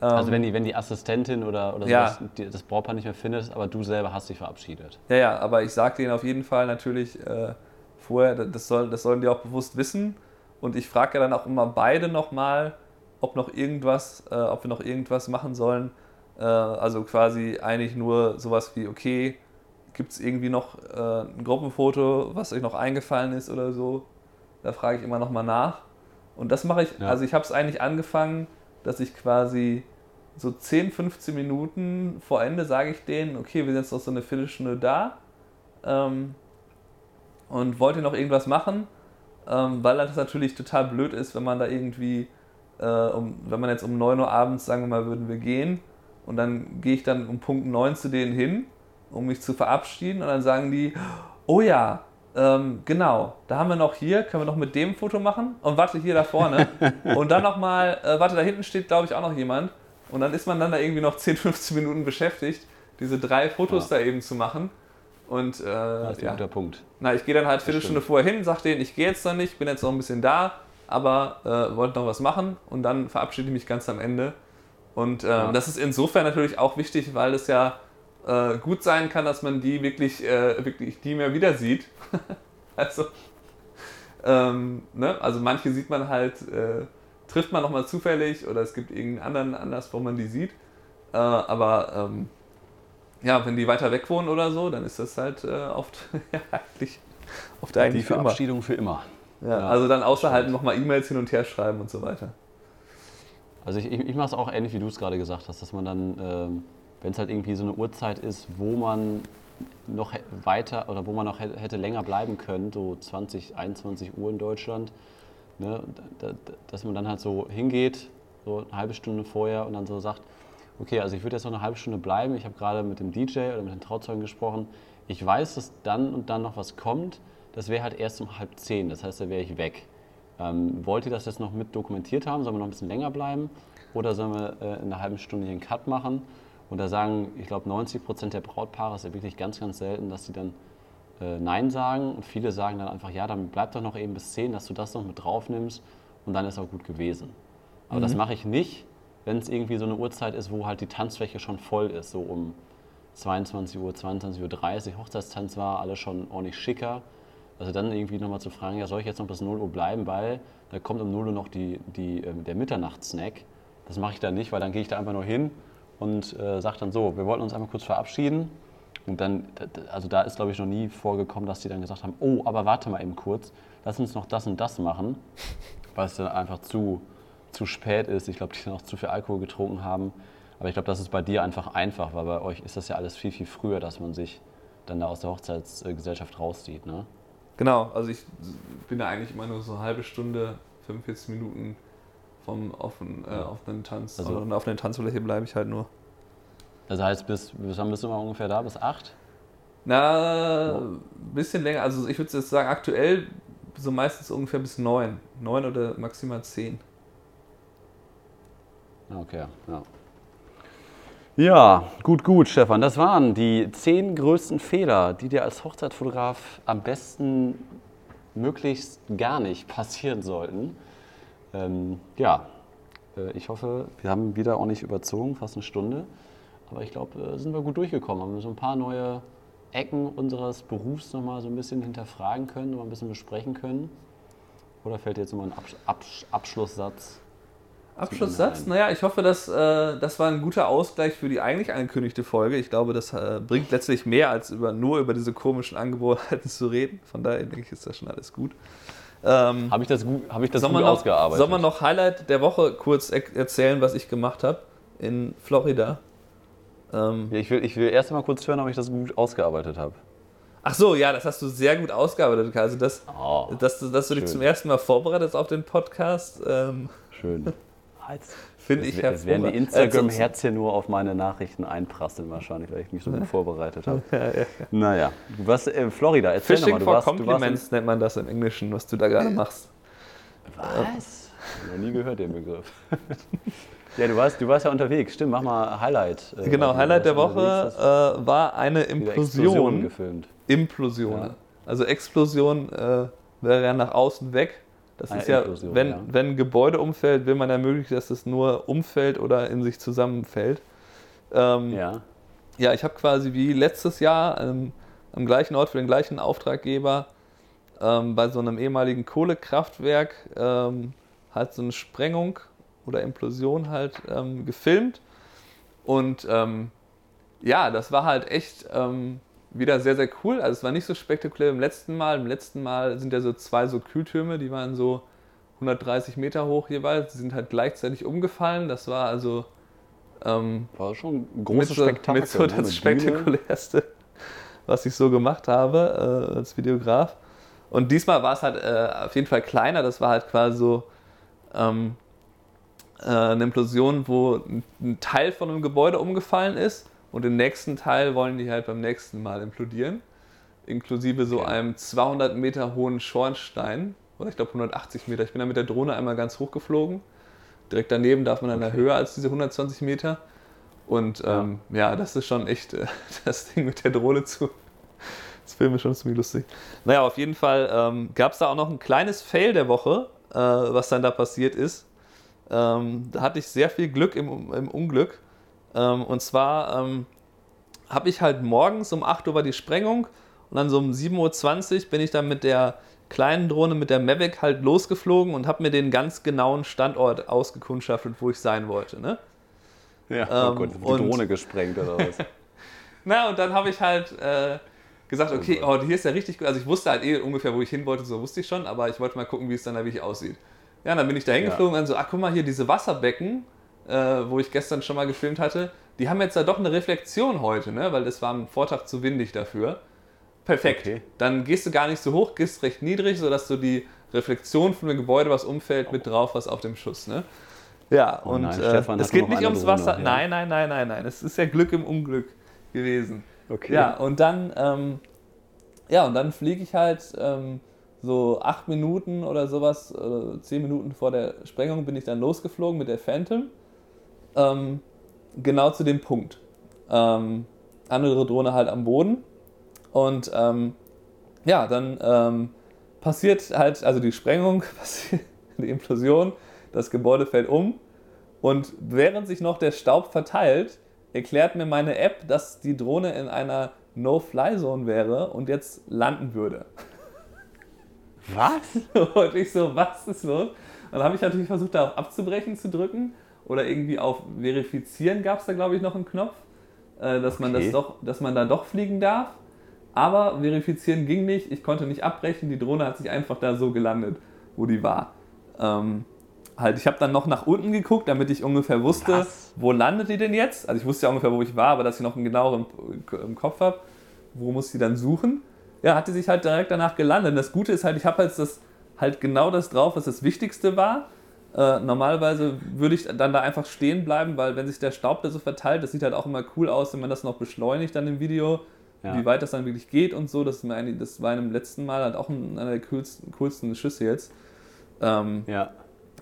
Ähm, Also wenn die, wenn die Assistentin oder, oder Ja. sowas die, das Brautpaar nicht mehr findet, aber du selber hast dich verabschiedet. Ja, ja, aber ich sage denen auf jeden Fall natürlich äh, vorher, das, soll, das sollen die auch bewusst wissen. Und ich frage ja dann auch immer beide nochmal, ob noch irgendwas, äh, ob wir noch irgendwas machen sollen. Äh, also quasi eigentlich nur sowas wie, okay, gibt es irgendwie noch äh, ein Gruppenfoto, was euch noch eingefallen ist oder so? Da frage ich immer noch mal nach. Und das mache ich, Ja. also ich habe es eigentlich angefangen, dass ich quasi so 10, 15 Minuten vor Ende sage ich denen, okay, wir sind jetzt noch so eine Viertelstunde da ähm, und wollt ihr noch irgendwas machen? Ähm, weil das natürlich total blöd ist, wenn man da irgendwie, äh, um, wenn man jetzt um 9 Uhr abends, sagen wir mal, würden wir gehen und dann gehe ich dann um Punkt 9 zu denen hin, um mich zu verabschieden und dann sagen die, oh ja, ähm, genau, da haben wir noch hier, können wir noch mit dem Foto machen und warte hier da vorne und dann nochmal, äh, warte, da hinten steht glaube ich auch noch jemand und dann ist man dann da irgendwie noch 10, 15 Minuten beschäftigt, diese drei Fotos da eben zu machen und äh, Das ist ein ja. guter Punkt. Na, ich gehe dann halt Viertelstunde vorher hin, sag denen, ich gehe jetzt noch nicht, bin jetzt noch ein bisschen da, aber äh, wollte noch was machen und dann verabschiede ich mich ganz am Ende. Und ähm, Ja. das ist insofern natürlich auch wichtig, weil es ja äh, gut sein kann, dass man die wirklich, äh, wirklich nie mehr wieder sieht. also, ähm, ne? also manche sieht man halt, äh, trifft man nochmal zufällig oder es gibt irgendeinen anderen Anlass, wo man die sieht. Äh, aber ähm, ja, wenn die weiter weg wohnen oder so, dann ist das halt äh, oft ja, eigentlich oft Die eigentlich für immer. Verabschiedung für immer. Ja, Ja, also dann außer stimmt. nochmal E-Mails hin und her schreiben und so weiter. Also ich, ich, ich mache es auch ähnlich, wie du es gerade gesagt hast, dass man dann, ähm, wenn es halt irgendwie so eine Uhrzeit ist, wo man noch weiter oder wo man noch hä- hätte länger bleiben können, so 20, 21 Uhr in Deutschland, ne, da, da, dass man dann halt so hingeht, so eine halbe Stunde vorher und dann so sagt, okay, also ich würde jetzt noch eine halbe Stunde bleiben, ich habe gerade mit dem DJ oder mit den Trauzeugen gesprochen, ich weiß, dass dann und dann noch was kommt, das wäre halt erst um halb zehn, das heißt, da wäre ich weg. Ähm, wollt ihr das jetzt noch mit dokumentiert haben? Sollen wir noch ein bisschen länger bleiben? Oder sollen wir äh, in einer halben Stunde hier einen Cut machen? Und da sagen, ich glaube, 90 Prozent der Brautpaare ist ja wirklich ganz, ganz selten, dass sie dann äh, Nein sagen. Und viele sagen dann einfach, ja, dann bleib doch noch eben bis 10, dass du das noch mit drauf nimmst und dann ist auch gut gewesen. Aber das mache ich nicht, wenn es irgendwie so eine Uhrzeit ist, wo halt die Tanzfläche schon voll ist, so um 22 Uhr, 22.30 Uhr, Hochzeitstanz war, alles schon ordentlich schicker. Also dann irgendwie nochmal zu fragen, ja, soll ich jetzt noch bis 0 Uhr bleiben, weil da kommt um 0 Uhr noch die, die, ähm, der Mitternachtssnack. Das mache ich dann nicht, weil dann gehe ich da einfach nur hin und äh, sage dann so, wir wollten uns einmal kurz verabschieden. Und dann, also da ist glaube ich noch nie vorgekommen, dass die dann gesagt haben, oh, aber warte mal eben kurz, lass uns noch das und das machen, weil es dann einfach zu, zu spät ist. Ich glaube, die dann auch zu viel Alkohol getrunken haben. Aber ich glaube, das ist bei dir einfach einfach, weil bei euch ist das ja alles viel, viel früher, dass man sich dann da aus der Hochzeitsgesellschaft rauszieht. Ne? Genau, also ich bin ja eigentlich immer nur so eine halbe Stunde, 45 Minuten vom offenen, äh, offenen Tanz. Also- auf einer Tanzfläche bleibe ich halt nur. Das heißt, bis, bis wann bist du mal ungefähr da? Bis acht? Na, ein bisschen länger. Also ich würde jetzt sagen, aktuell so meistens ungefähr bis neun. Neun oder maximal zehn. Okay, ja. Ja, gut, gut, Stefan. Das waren die zehn größten Fehler, die dir als Hochzeitsfotograf am besten möglichst gar nicht passieren sollten. Ähm, ja, äh, ich hoffe, wir haben wieder auch nicht überzogen, fast eine Stunde. Aber ich glaube, äh, sind wir gut durchgekommen. Haben so ein paar neue Ecken unseres Berufs nochmal so ein bisschen hinterfragen können, nochmal ein bisschen besprechen können. Oder fällt dir jetzt nochmal ein Absch Absch Abschlusssatz? Abschlusssatz? Naja, ich hoffe, dass, äh, das war ein guter Ausgleich für die eigentlich angekündigte Folge. Ich glaube, das äh, bringt letztlich mehr, als über, nur über diese komischen Angewohnheiten zu reden. Von daher denke ich, ist das schon alles gut. Ähm, Habe ich das gut, hab ich das soll, gut noch, ausgearbeitet? soll man noch Highlight der Woche kurz er erzählen, was ich gemacht habe in Florida? Ähm, Ja, ich, will, ich will erst mal kurz hören, ob ich das gut ausgearbeitet habe. ach so, ja, das hast du sehr gut ausgearbeitet. Also, das, Oh, dass, du- dass du dich schön. zum ersten Mal vorbereitest auf den Podcast, ähm, schön. finde ich Jetzt werden die hervorragend. Instagram-Herzchen nur auf meine Nachrichten einprasseln wahrscheinlich, weil ich mich so gut vorbereitet habe. Naja, du warst in Florida. Erzähl Fishing mal, du for warst, du warst Compliments nennt man das im Englischen, was du da gerade machst. in, Was? Noch nie gehört den Begriff. ja, du warst, du warst ja unterwegs. Stimmt, mach mal Highlight. äh, Genau, Highlight du der warst Woche äh, war eine Implosion. gefilmt. Implosion. Ja. Also Explosion äh, wäre ja nach außen weg. Das Eine ist ja, wenn, ja. wenn ein Gebäude umfällt, will man ermöglichen, dass es nur umfällt oder in sich zusammenfällt. Ähm, Ja. Ja, ich habe quasi wie letztes Jahr ähm, am gleichen Ort für den gleichen Auftraggeber ähm, bei so einem ehemaligen Kohlekraftwerk ähm, halt so eine Sprengung oder Implosion halt ähm, gefilmt. Und ähm, ja, das war halt echt ähm, wieder sehr, sehr cool. Also es war nicht so spektakulär im letzten Mal. Im letzten Mal sind ja so zwei so Kühltürme, die waren so 130 Meter hoch jeweils. Die sind halt gleichzeitig umgefallen. Das war also ähm, War schon ein großes mit Spektakel. mit so ne? das Mit spektakulärste, was ich so gemacht habe äh, als Videograf. Und diesmal war es halt äh, auf jeden Fall kleiner. Das war halt quasi so ähm, äh, eine Implosion, wo ein Teil von einem Gebäude umgefallen ist und den nächsten Teil wollen die halt beim nächsten Mal implodieren. Inklusive so einem 200 Meter hohen Schornstein. Oder ich glaube 180 Meter. Ich bin da mit der Drohne einmal ganz hoch geflogen. Direkt daneben darf man dann Okay. höher als diese 120 Meter. Und ähm, ja. das ist schon echt äh, das Ding mit der Drohne zu. Das Film ist schon ziemlich lustig. Naja, auf jeden Fall ähm, gab es da auch noch ein kleines Fail der Woche, äh, was dann da passiert ist. Ähm, da hatte ich sehr viel Glück im, im Unglück. Ähm, und zwar ähm, habe ich halt morgens um 8 Uhr war die Sprengung und dann so um 7.20 Uhr bin ich dann mit der kleinen Drohne, mit der Mavic halt losgeflogen und habe mir den ganz genauen Standort ausgekundschaftet, wo ich sein wollte. Ne? Ja, oh Ähm, Gott, die und- Drohne gesprengt oder was? Na, und dann habe ich halt äh, gesagt, okay, oh, hier ist ja richtig gut. Also ich wusste halt eh ungefähr, wo ich hin wollte, so wusste ich schon, aber ich wollte mal gucken, wie es dann da wirklich aussieht. Ja, dann bin ich da hingeflogen und dann so, ach guck mal hier, diese Wasserbecken, äh, wo ich gestern schon mal gefilmt hatte, die haben jetzt da doch eine Reflexion heute, ne? Weil das war am Vortag zu windig dafür. Perfekt. Okay. Dann gehst du gar nicht so hoch, gehst recht niedrig, sodass du die Reflexion von dem Gebäude, was umfällt, mit drauf hast auf dem Schuss, ne? Ja, Oh und nein, äh, es geht nicht ums Drohne, Wasser. ja. Nein, nein, nein, nein, nein. Es ist ja Glück im Unglück gewesen. Okay. Ja, und dann, ähm, ja, und dann fliege ich halt ähm, so acht Minuten oder sowas, äh, zehn Minuten vor der Sprengung bin ich dann losgeflogen mit der Phantom. Ähm, genau zu dem Punkt. Ähm, andere Drohne halt am Boden. Und ähm, ja, dann ähm, passiert halt, also die Sprengung, die Implosion, das Gebäude fällt um. Und während sich noch der Staub verteilt, erklärt mir meine App, dass die Drohne in einer No-Fly-Zone wäre und jetzt landen würde. Was? Und ich so, was ist los? Dann habe ich natürlich versucht, da auf Abzubrechen zu drücken oder irgendwie auf Verifizieren gab es da, glaube ich, noch einen Knopf, äh, dass, man das Okay. doch, dass man da doch fliegen darf. Aber verifizieren ging nicht, ich konnte nicht abbrechen, die Drohne hat sich einfach da so gelandet, wo die war. Ähm, halt, ich habe dann noch nach unten geguckt, damit ich ungefähr wusste, Was? wo landet die denn jetzt? Also ich wusste ja ungefähr, wo ich war, aber dass ich noch einen genaueren im Kopf habe, wo muss sie dann suchen? Ja, hat die sich halt direkt danach gelandet. Und das Gute ist halt, ich habe halt das halt genau das drauf, was das Wichtigste war. Äh, normalerweise würde ich dann da einfach stehen bleiben, weil wenn sich der Staub da so verteilt, das sieht halt auch immer cool aus, wenn man das noch beschleunigt dann im Video, Ja. wie weit das dann wirklich geht und so. Das, eigentlich, das war im letzten Mal halt auch ein- einer der coolsten, coolsten Schüsse jetzt. Ähm, Ja.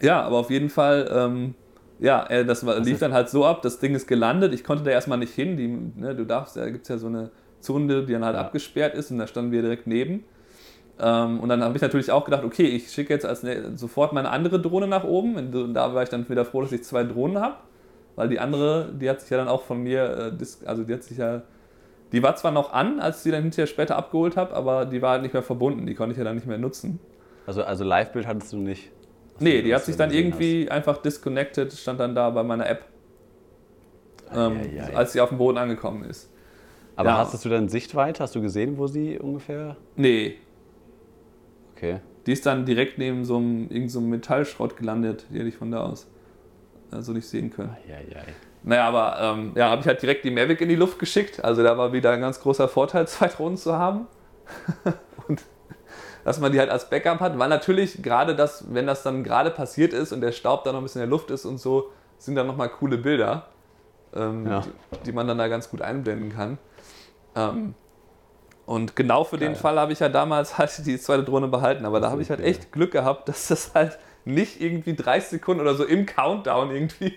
ja, aber auf jeden Fall, ähm, ja, äh, das war, lief dann halt so ab, das Ding ist gelandet, ich konnte da erstmal nicht hin, die, ne, du darfst, da gibt es ja so eine Zone, die dann halt Ja. abgesperrt ist und da standen wir direkt neben. Ähm, und dann habe ich natürlich auch gedacht, okay, ich schicke jetzt als ne, sofort meine andere Drohne nach oben. Und da war ich dann wieder froh, dass ich zwei Drohnen habe, weil die andere, die hat sich ja dann auch von mir, äh, also die hat sich ja, die war zwar noch an, als ich sie dann hinterher später abgeholt habe, aber die war halt nicht mehr verbunden, die konnte ich ja dann nicht mehr nutzen. Also, also Live-Bild hattest du nicht? Nee, die hat sich dann irgendwie einfach disconnected, stand dann da bei meiner App, ähm, Eieiei. als sie auf dem Boden angekommen ist. hast. Aber ja. hast du dann Sichtweite? Hast du gesehen, wo sie ungefähr? Nee, Okay. die ist dann direkt neben so einem, irgend so einem Metallschrott gelandet, die hätte ich von da aus also nicht sehen können. Eieiei. Naja, aber ähm, ja, habe ich halt direkt die Mavic in die Luft geschickt. Also da war wieder ein ganz großer Vorteil, zwei Drohnen zu haben. und dass man die halt als Backup hat, weil natürlich gerade das, wenn das dann gerade passiert ist und der Staub dann noch ein bisschen in der Luft ist und so, sind dann nochmal coole Bilder, ähm, Ja. die, die man dann da ganz gut einblenden kann. Ähm, und genau für den Geil. Fall habe ich ja damals halt die zweite Drohne behalten, aber da habe ich halt echt Glück gehabt, dass das halt nicht irgendwie 30 Sekunden oder so im Countdown irgendwie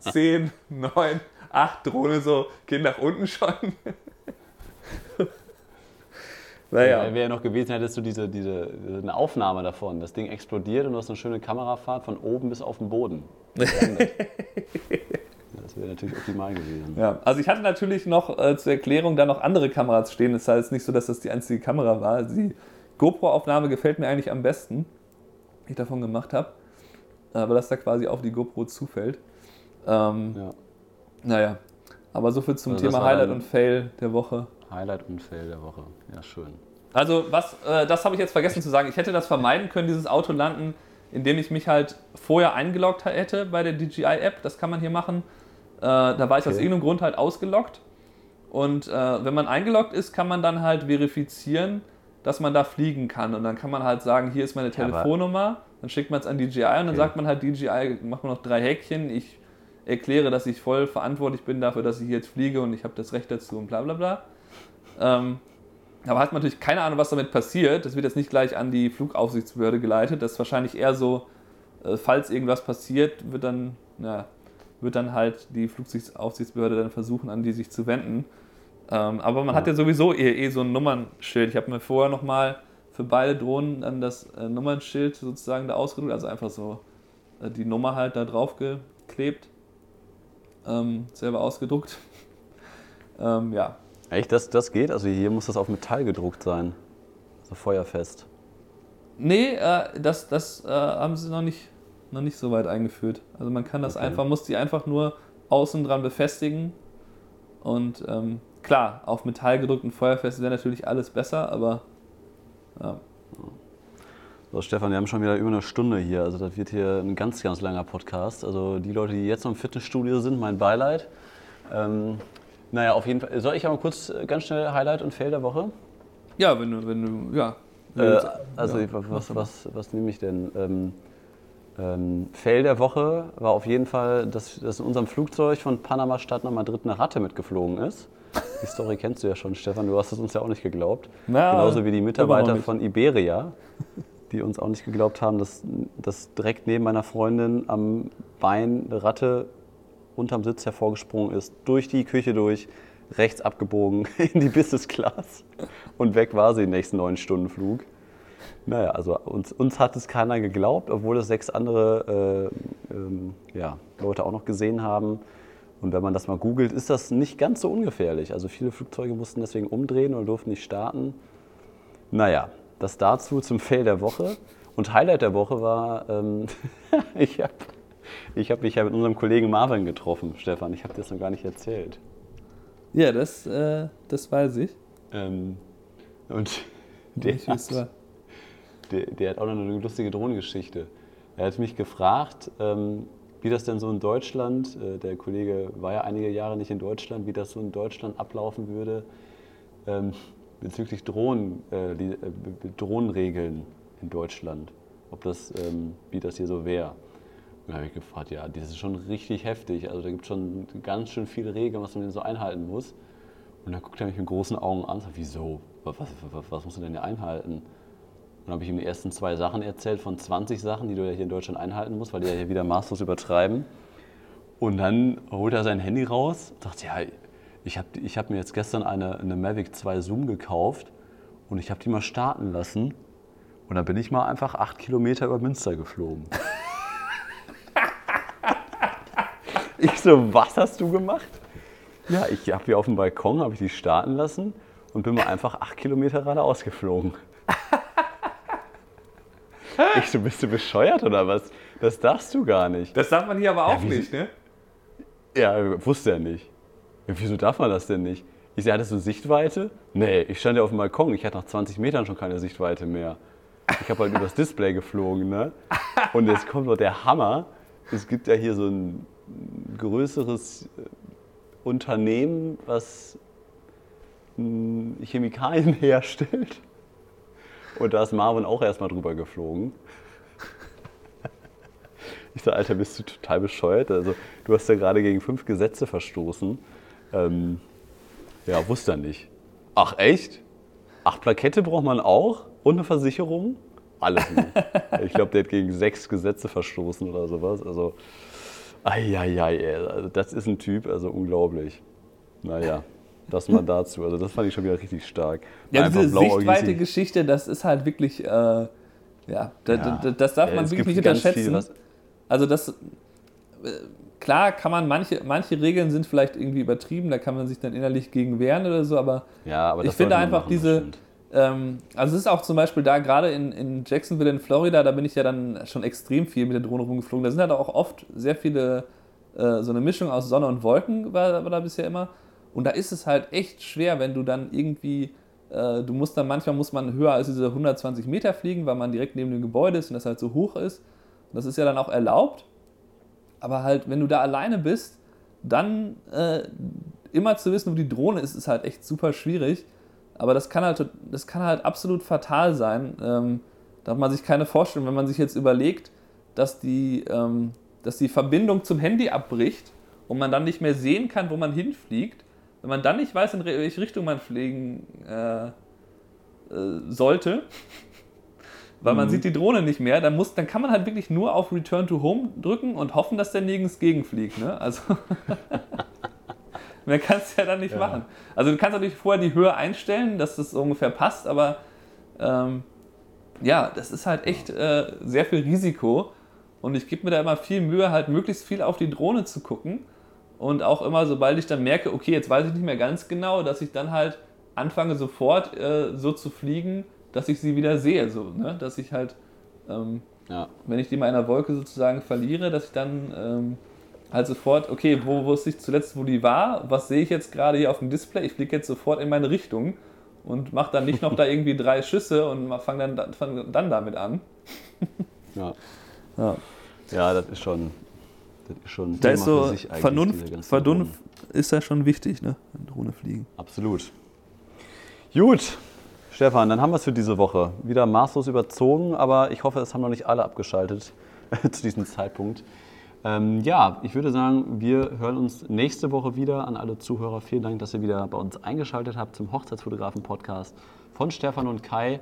10, 9, 8 Drohne so gehen nach unten schon. naja. Wäre ja noch gewesen, hättest du diese, diese, eine Aufnahme davon. Das Ding explodiert und du hast eine schöne Kamerafahrt von oben bis auf den Boden. Das wäre natürlich optimal gewesen. Ja, also ich hatte natürlich noch äh, zur Erklärung da noch andere Kameras stehen. Das heißt nicht so, dass das die einzige Kamera war. Die GoPro-Aufnahme gefällt mir eigentlich am besten, die ich davon gemacht habe. äh, weil das da quasi auf die GoPro zufällt. Ähm, Ja. Naja, aber so viel zum Also Thema Highlight und Fail der Woche. Highlight und Fail der Woche. Ja, schön. Also, was, äh, das habe ich jetzt vergessen zu sagen. Ich hätte das vermeiden können, dieses Auto landen, indem ich mich halt vorher eingeloggt hätte bei der DJI-App. Das kann man hier machen. Äh, da war ich aus Okay. irgendeinem Grund halt ausgeloggt. Und äh, wenn man eingeloggt ist, kann man dann halt verifizieren, dass man da fliegen kann. Und dann kann man halt sagen, hier ist meine Ja, aber- Telefonnummer. Dann schickt man es an DJI und dann Okay. sagt man halt, DJI, macht man noch drei Häkchen. Ich erkläre, dass ich voll verantwortlich bin dafür, dass ich hier jetzt fliege und ich habe das Recht dazu und bla bla bla. Ähm, aber hat man natürlich keine Ahnung, was damit passiert. Das wird jetzt nicht gleich an die Flugaufsichtsbehörde geleitet. Das ist wahrscheinlich eher so, äh, falls irgendwas passiert, wird dann, ja, wird dann halt die Flugaufsichtsbehörde dann versuchen, an die sich zu wenden. Ähm, aber man hat ja sowieso eh, eh so ein Nummernschild. Ich habe mir vorher nochmal für beide Drohnen dann das äh, Nummernschild sozusagen da ausgedruckt, also einfach so äh, die Nummer halt da drauf geklebt, ähm, selber ausgedruckt. ähm, ja, Echt, das, das geht? Also hier muss das auf Metall gedruckt sein. So feuerfest. Nee, äh, das, das äh, haben sie noch nicht, noch nicht so weit eingeführt. Also man kann das Okay. einfach, muss die einfach nur außen dran befestigen. Und ähm, klar, auf Metall gedruckt und feuerfest wäre natürlich alles besser, aber ja. So, Stefan, wir haben schon wieder über eine Stunde hier. Also das wird hier ein ganz, ganz langer Podcast. Also die Leute, die jetzt noch im Fitnessstudio sind, mein Beileid. Ähm, naja, auf jeden Fall. Soll ich aber kurz äh, ganz schnell Highlight und Fail der Woche? Ja, wenn du, wenn du, ja. Äh, also ja. ich- was, was, was nehme ich denn? Ähm, ähm, Fail der Woche war auf jeden Fall, dass, dass in unserem Flugzeug von Panama-Stadt nach Madrid eine Ratte mitgeflogen ist. Die Story kennst du ja schon, Stefan. Du hast es uns ja auch nicht geglaubt. Na, Genauso wie die Mitarbeiter von Iberia, die uns auch nicht geglaubt haben, dass, dass direkt neben meiner Freundin am Bein eine Ratte unterm Sitz hervorgesprungen ist, durch die Küche durch, rechts abgebogen in die Business Class und weg war sie den nächsten neun Stunden Flug. Naja, also uns, uns hat es keiner geglaubt, obwohl es sechs andere äh, ähm, ja, Leute auch noch gesehen haben. Und wenn man das mal googelt, ist das nicht ganz so ungefährlich. Also viele Flugzeuge mussten deswegen umdrehen oder durften nicht starten. Naja, das dazu zum Fail der Woche. Und Highlight der Woche war, ähm, ich habe ich hab mich ja mit unserem Kollegen Marvin getroffen, Stefan. Ich habe dir das noch gar nicht erzählt. ja, das, äh, das weiß ich. Ähm, und der hat, der, der hat auch noch eine lustige Drohnengeschichte. Er hat mich gefragt, ähm, wie das denn so in Deutschland, äh, der Kollege war ja einige Jahre nicht in Deutschland, wie das so in Deutschland ablaufen würde ähm, bezüglich Drohnen, äh, die, äh, Drohnenregeln in Deutschland. Ob das, ähm, wie das hier so wäre. Und dann habe ich gefragt, ja, das ist schon richtig heftig. Also da gibt es schon ganz schön viele Regeln, was man denn so einhalten muss. Und dann guckt er mich mit großen Augen an und sagt, wieso? Was, was, was, was musst du denn hier einhalten? Dann habe ich ihm die ersten zwei Sachen erzählt von 20 Sachen, die du ja hier in Deutschland einhalten musst, weil die ja hier wieder maßlos übertreiben. Und dann holt er sein Handy raus und sagt, ja, ich habe ich hab mir jetzt gestern eine, eine Mavic 2 Zoom gekauft und ich habe die mal starten lassen. Und dann bin ich mal einfach acht Kilometer über Münster geflogen. ich so, was hast du gemacht? Ja, ich habe hier auf dem Balkon, habe ich die starten lassen und bin mal einfach acht Kilometer geradeaus geflogen. Ich so, bist du bescheuert oder was? Das darfst du gar nicht. Das darf man hier aber auch wie nicht, ne? Ja, wusste er nicht. Ja, wieso darf man das denn nicht? Ich sag, hattest du Sichtweite? Nee, ich stand ja auf dem Balkon. Ich hatte nach 20 Metern schon keine Sichtweite mehr. Ich habe halt übers Display geflogen, ne? Und jetzt kommt noch der Hammer. Es gibt ja hier so ein größeres äh, Unternehmen, was mh, Chemikalien herstellt. Und da ist Marvin auch erstmal drüber geflogen. Ich sag, Alter, bist du total bescheuert? Also, du hast ja gerade gegen fünf Gesetze verstoßen. Ähm, ja, wusste er nicht. Ach, echt? Ach, Plakette braucht man auch? Und eine Versicherung? Alles nicht. Ich glaube, der hat gegen sechs Gesetze verstoßen oder sowas. Also, eieiei, ey, also das ist ein Typ, also unglaublich. Naja, das mal dazu. Also, das fand ich schon wieder richtig stark. Ja, Einfach diese blauäugig sich- Sichtweite-Geschichte, das ist halt wirklich, äh, ja, da, da, das darf Ja, man wirklich nicht viel, unterschätzen. was- also das, äh, klar kann man, manche, manche Regeln sind vielleicht irgendwie übertrieben, da kann man sich dann innerlich gegen wehren oder so, aber Ja, aber ich finde einfach machen, diese, ähm, also es ist auch zum Beispiel da, gerade in, in Jacksonville in Florida, da bin ich ja dann schon extrem viel mit der Drohne rumgeflogen. Da sind halt auch oft sehr viele, äh, so eine Mischung aus Sonne und Wolken war, war da bisher immer. Und da ist es halt echt schwer, wenn du dann irgendwie, äh, du musst dann manchmal muss man höher als diese 120 Meter fliegen, weil man direkt neben dem Gebäude ist und das halt so hoch ist. Und das ist ja dann auch erlaubt. Aber halt, wenn du da alleine bist, dann äh, immer zu wissen, wo die Drohne ist, ist halt echt super schwierig. Aber das kann halt, das kann halt absolut fatal sein. Ähm, da hat man sich keine Vorstellung, wenn man sich jetzt überlegt, dass die, ähm, dass die Verbindung zum Handy abbricht und man dann nicht mehr sehen kann, wo man hinfliegt. Wenn man dann nicht weiß, in welche Richtung man fliegen äh, äh, sollte, weil man mhm. sieht die Drohne nicht mehr, dann, muss, dann kann man halt wirklich nur auf Return to Home drücken und hoffen, dass der nirgends gegenfliegt. Ne? Also Mehr kannst du ja dann nicht ja. machen. Also du kannst natürlich vorher die Höhe einstellen, dass das ungefähr passt, aber ähm, ja, das ist halt echt äh, sehr viel Risiko. Und ich gebe mir da immer viel Mühe, halt möglichst viel auf die Drohne zu gucken. Und auch immer, sobald ich dann merke, okay, jetzt weiß ich nicht mehr ganz genau, dass ich dann halt anfange sofort äh, so zu fliegen, dass ich sie wieder sehe. So, ne? Dass ich halt, ähm, ja. wenn ich die mal in einer Wolke sozusagen verliere, dass ich dann ähm, halt sofort, okay, wo wusste ich zuletzt, wo die war? Was sehe ich jetzt gerade hier auf dem Display? Ich fliege jetzt sofort in meine Richtung und mache dann nicht noch da irgendwie drei Schüsse und fange dann, fang dann damit an. ja. ja. Ja, das ist schon. Das ist schon da ist so Vernunft, Vernunft ist ja schon wichtig, ne? Drohne fliegen. Absolut. Gut, Stefan, dann haben wir es für diese Woche. Wieder maßlos überzogen, aber ich hoffe, es haben noch nicht alle abgeschaltet zu diesem Zeitpunkt. Ähm, ja, ich würde sagen, wir hören uns nächste Woche wieder an alle Zuhörer. Vielen Dank, dass ihr wieder bei uns eingeschaltet habt zum Hochzeitsfotografen-Podcast von Stefan und Kai.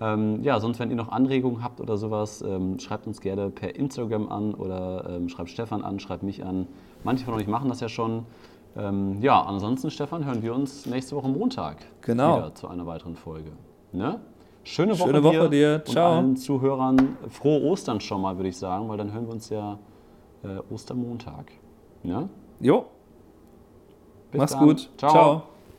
Ähm, ja, sonst, wenn ihr noch Anregungen habt oder sowas, ähm, schreibt uns gerne per Instagram an oder ähm, schreibt Stefan an, schreibt mich an. Manche von euch machen das ja schon. Ähm, ja, ansonsten, Stefan, hören wir uns nächste Woche Montag genau. wieder zu einer weiteren Folge. Ne? Schöne Woche, Schöne Woche dir. dir. Ciao. Und allen Zuhörern frohe Ostern schon mal, würde ich sagen, weil dann hören wir uns ja äh, Ostermontag. Ne? Jo. Bis Mach's dann. gut. Ciao. Ciao.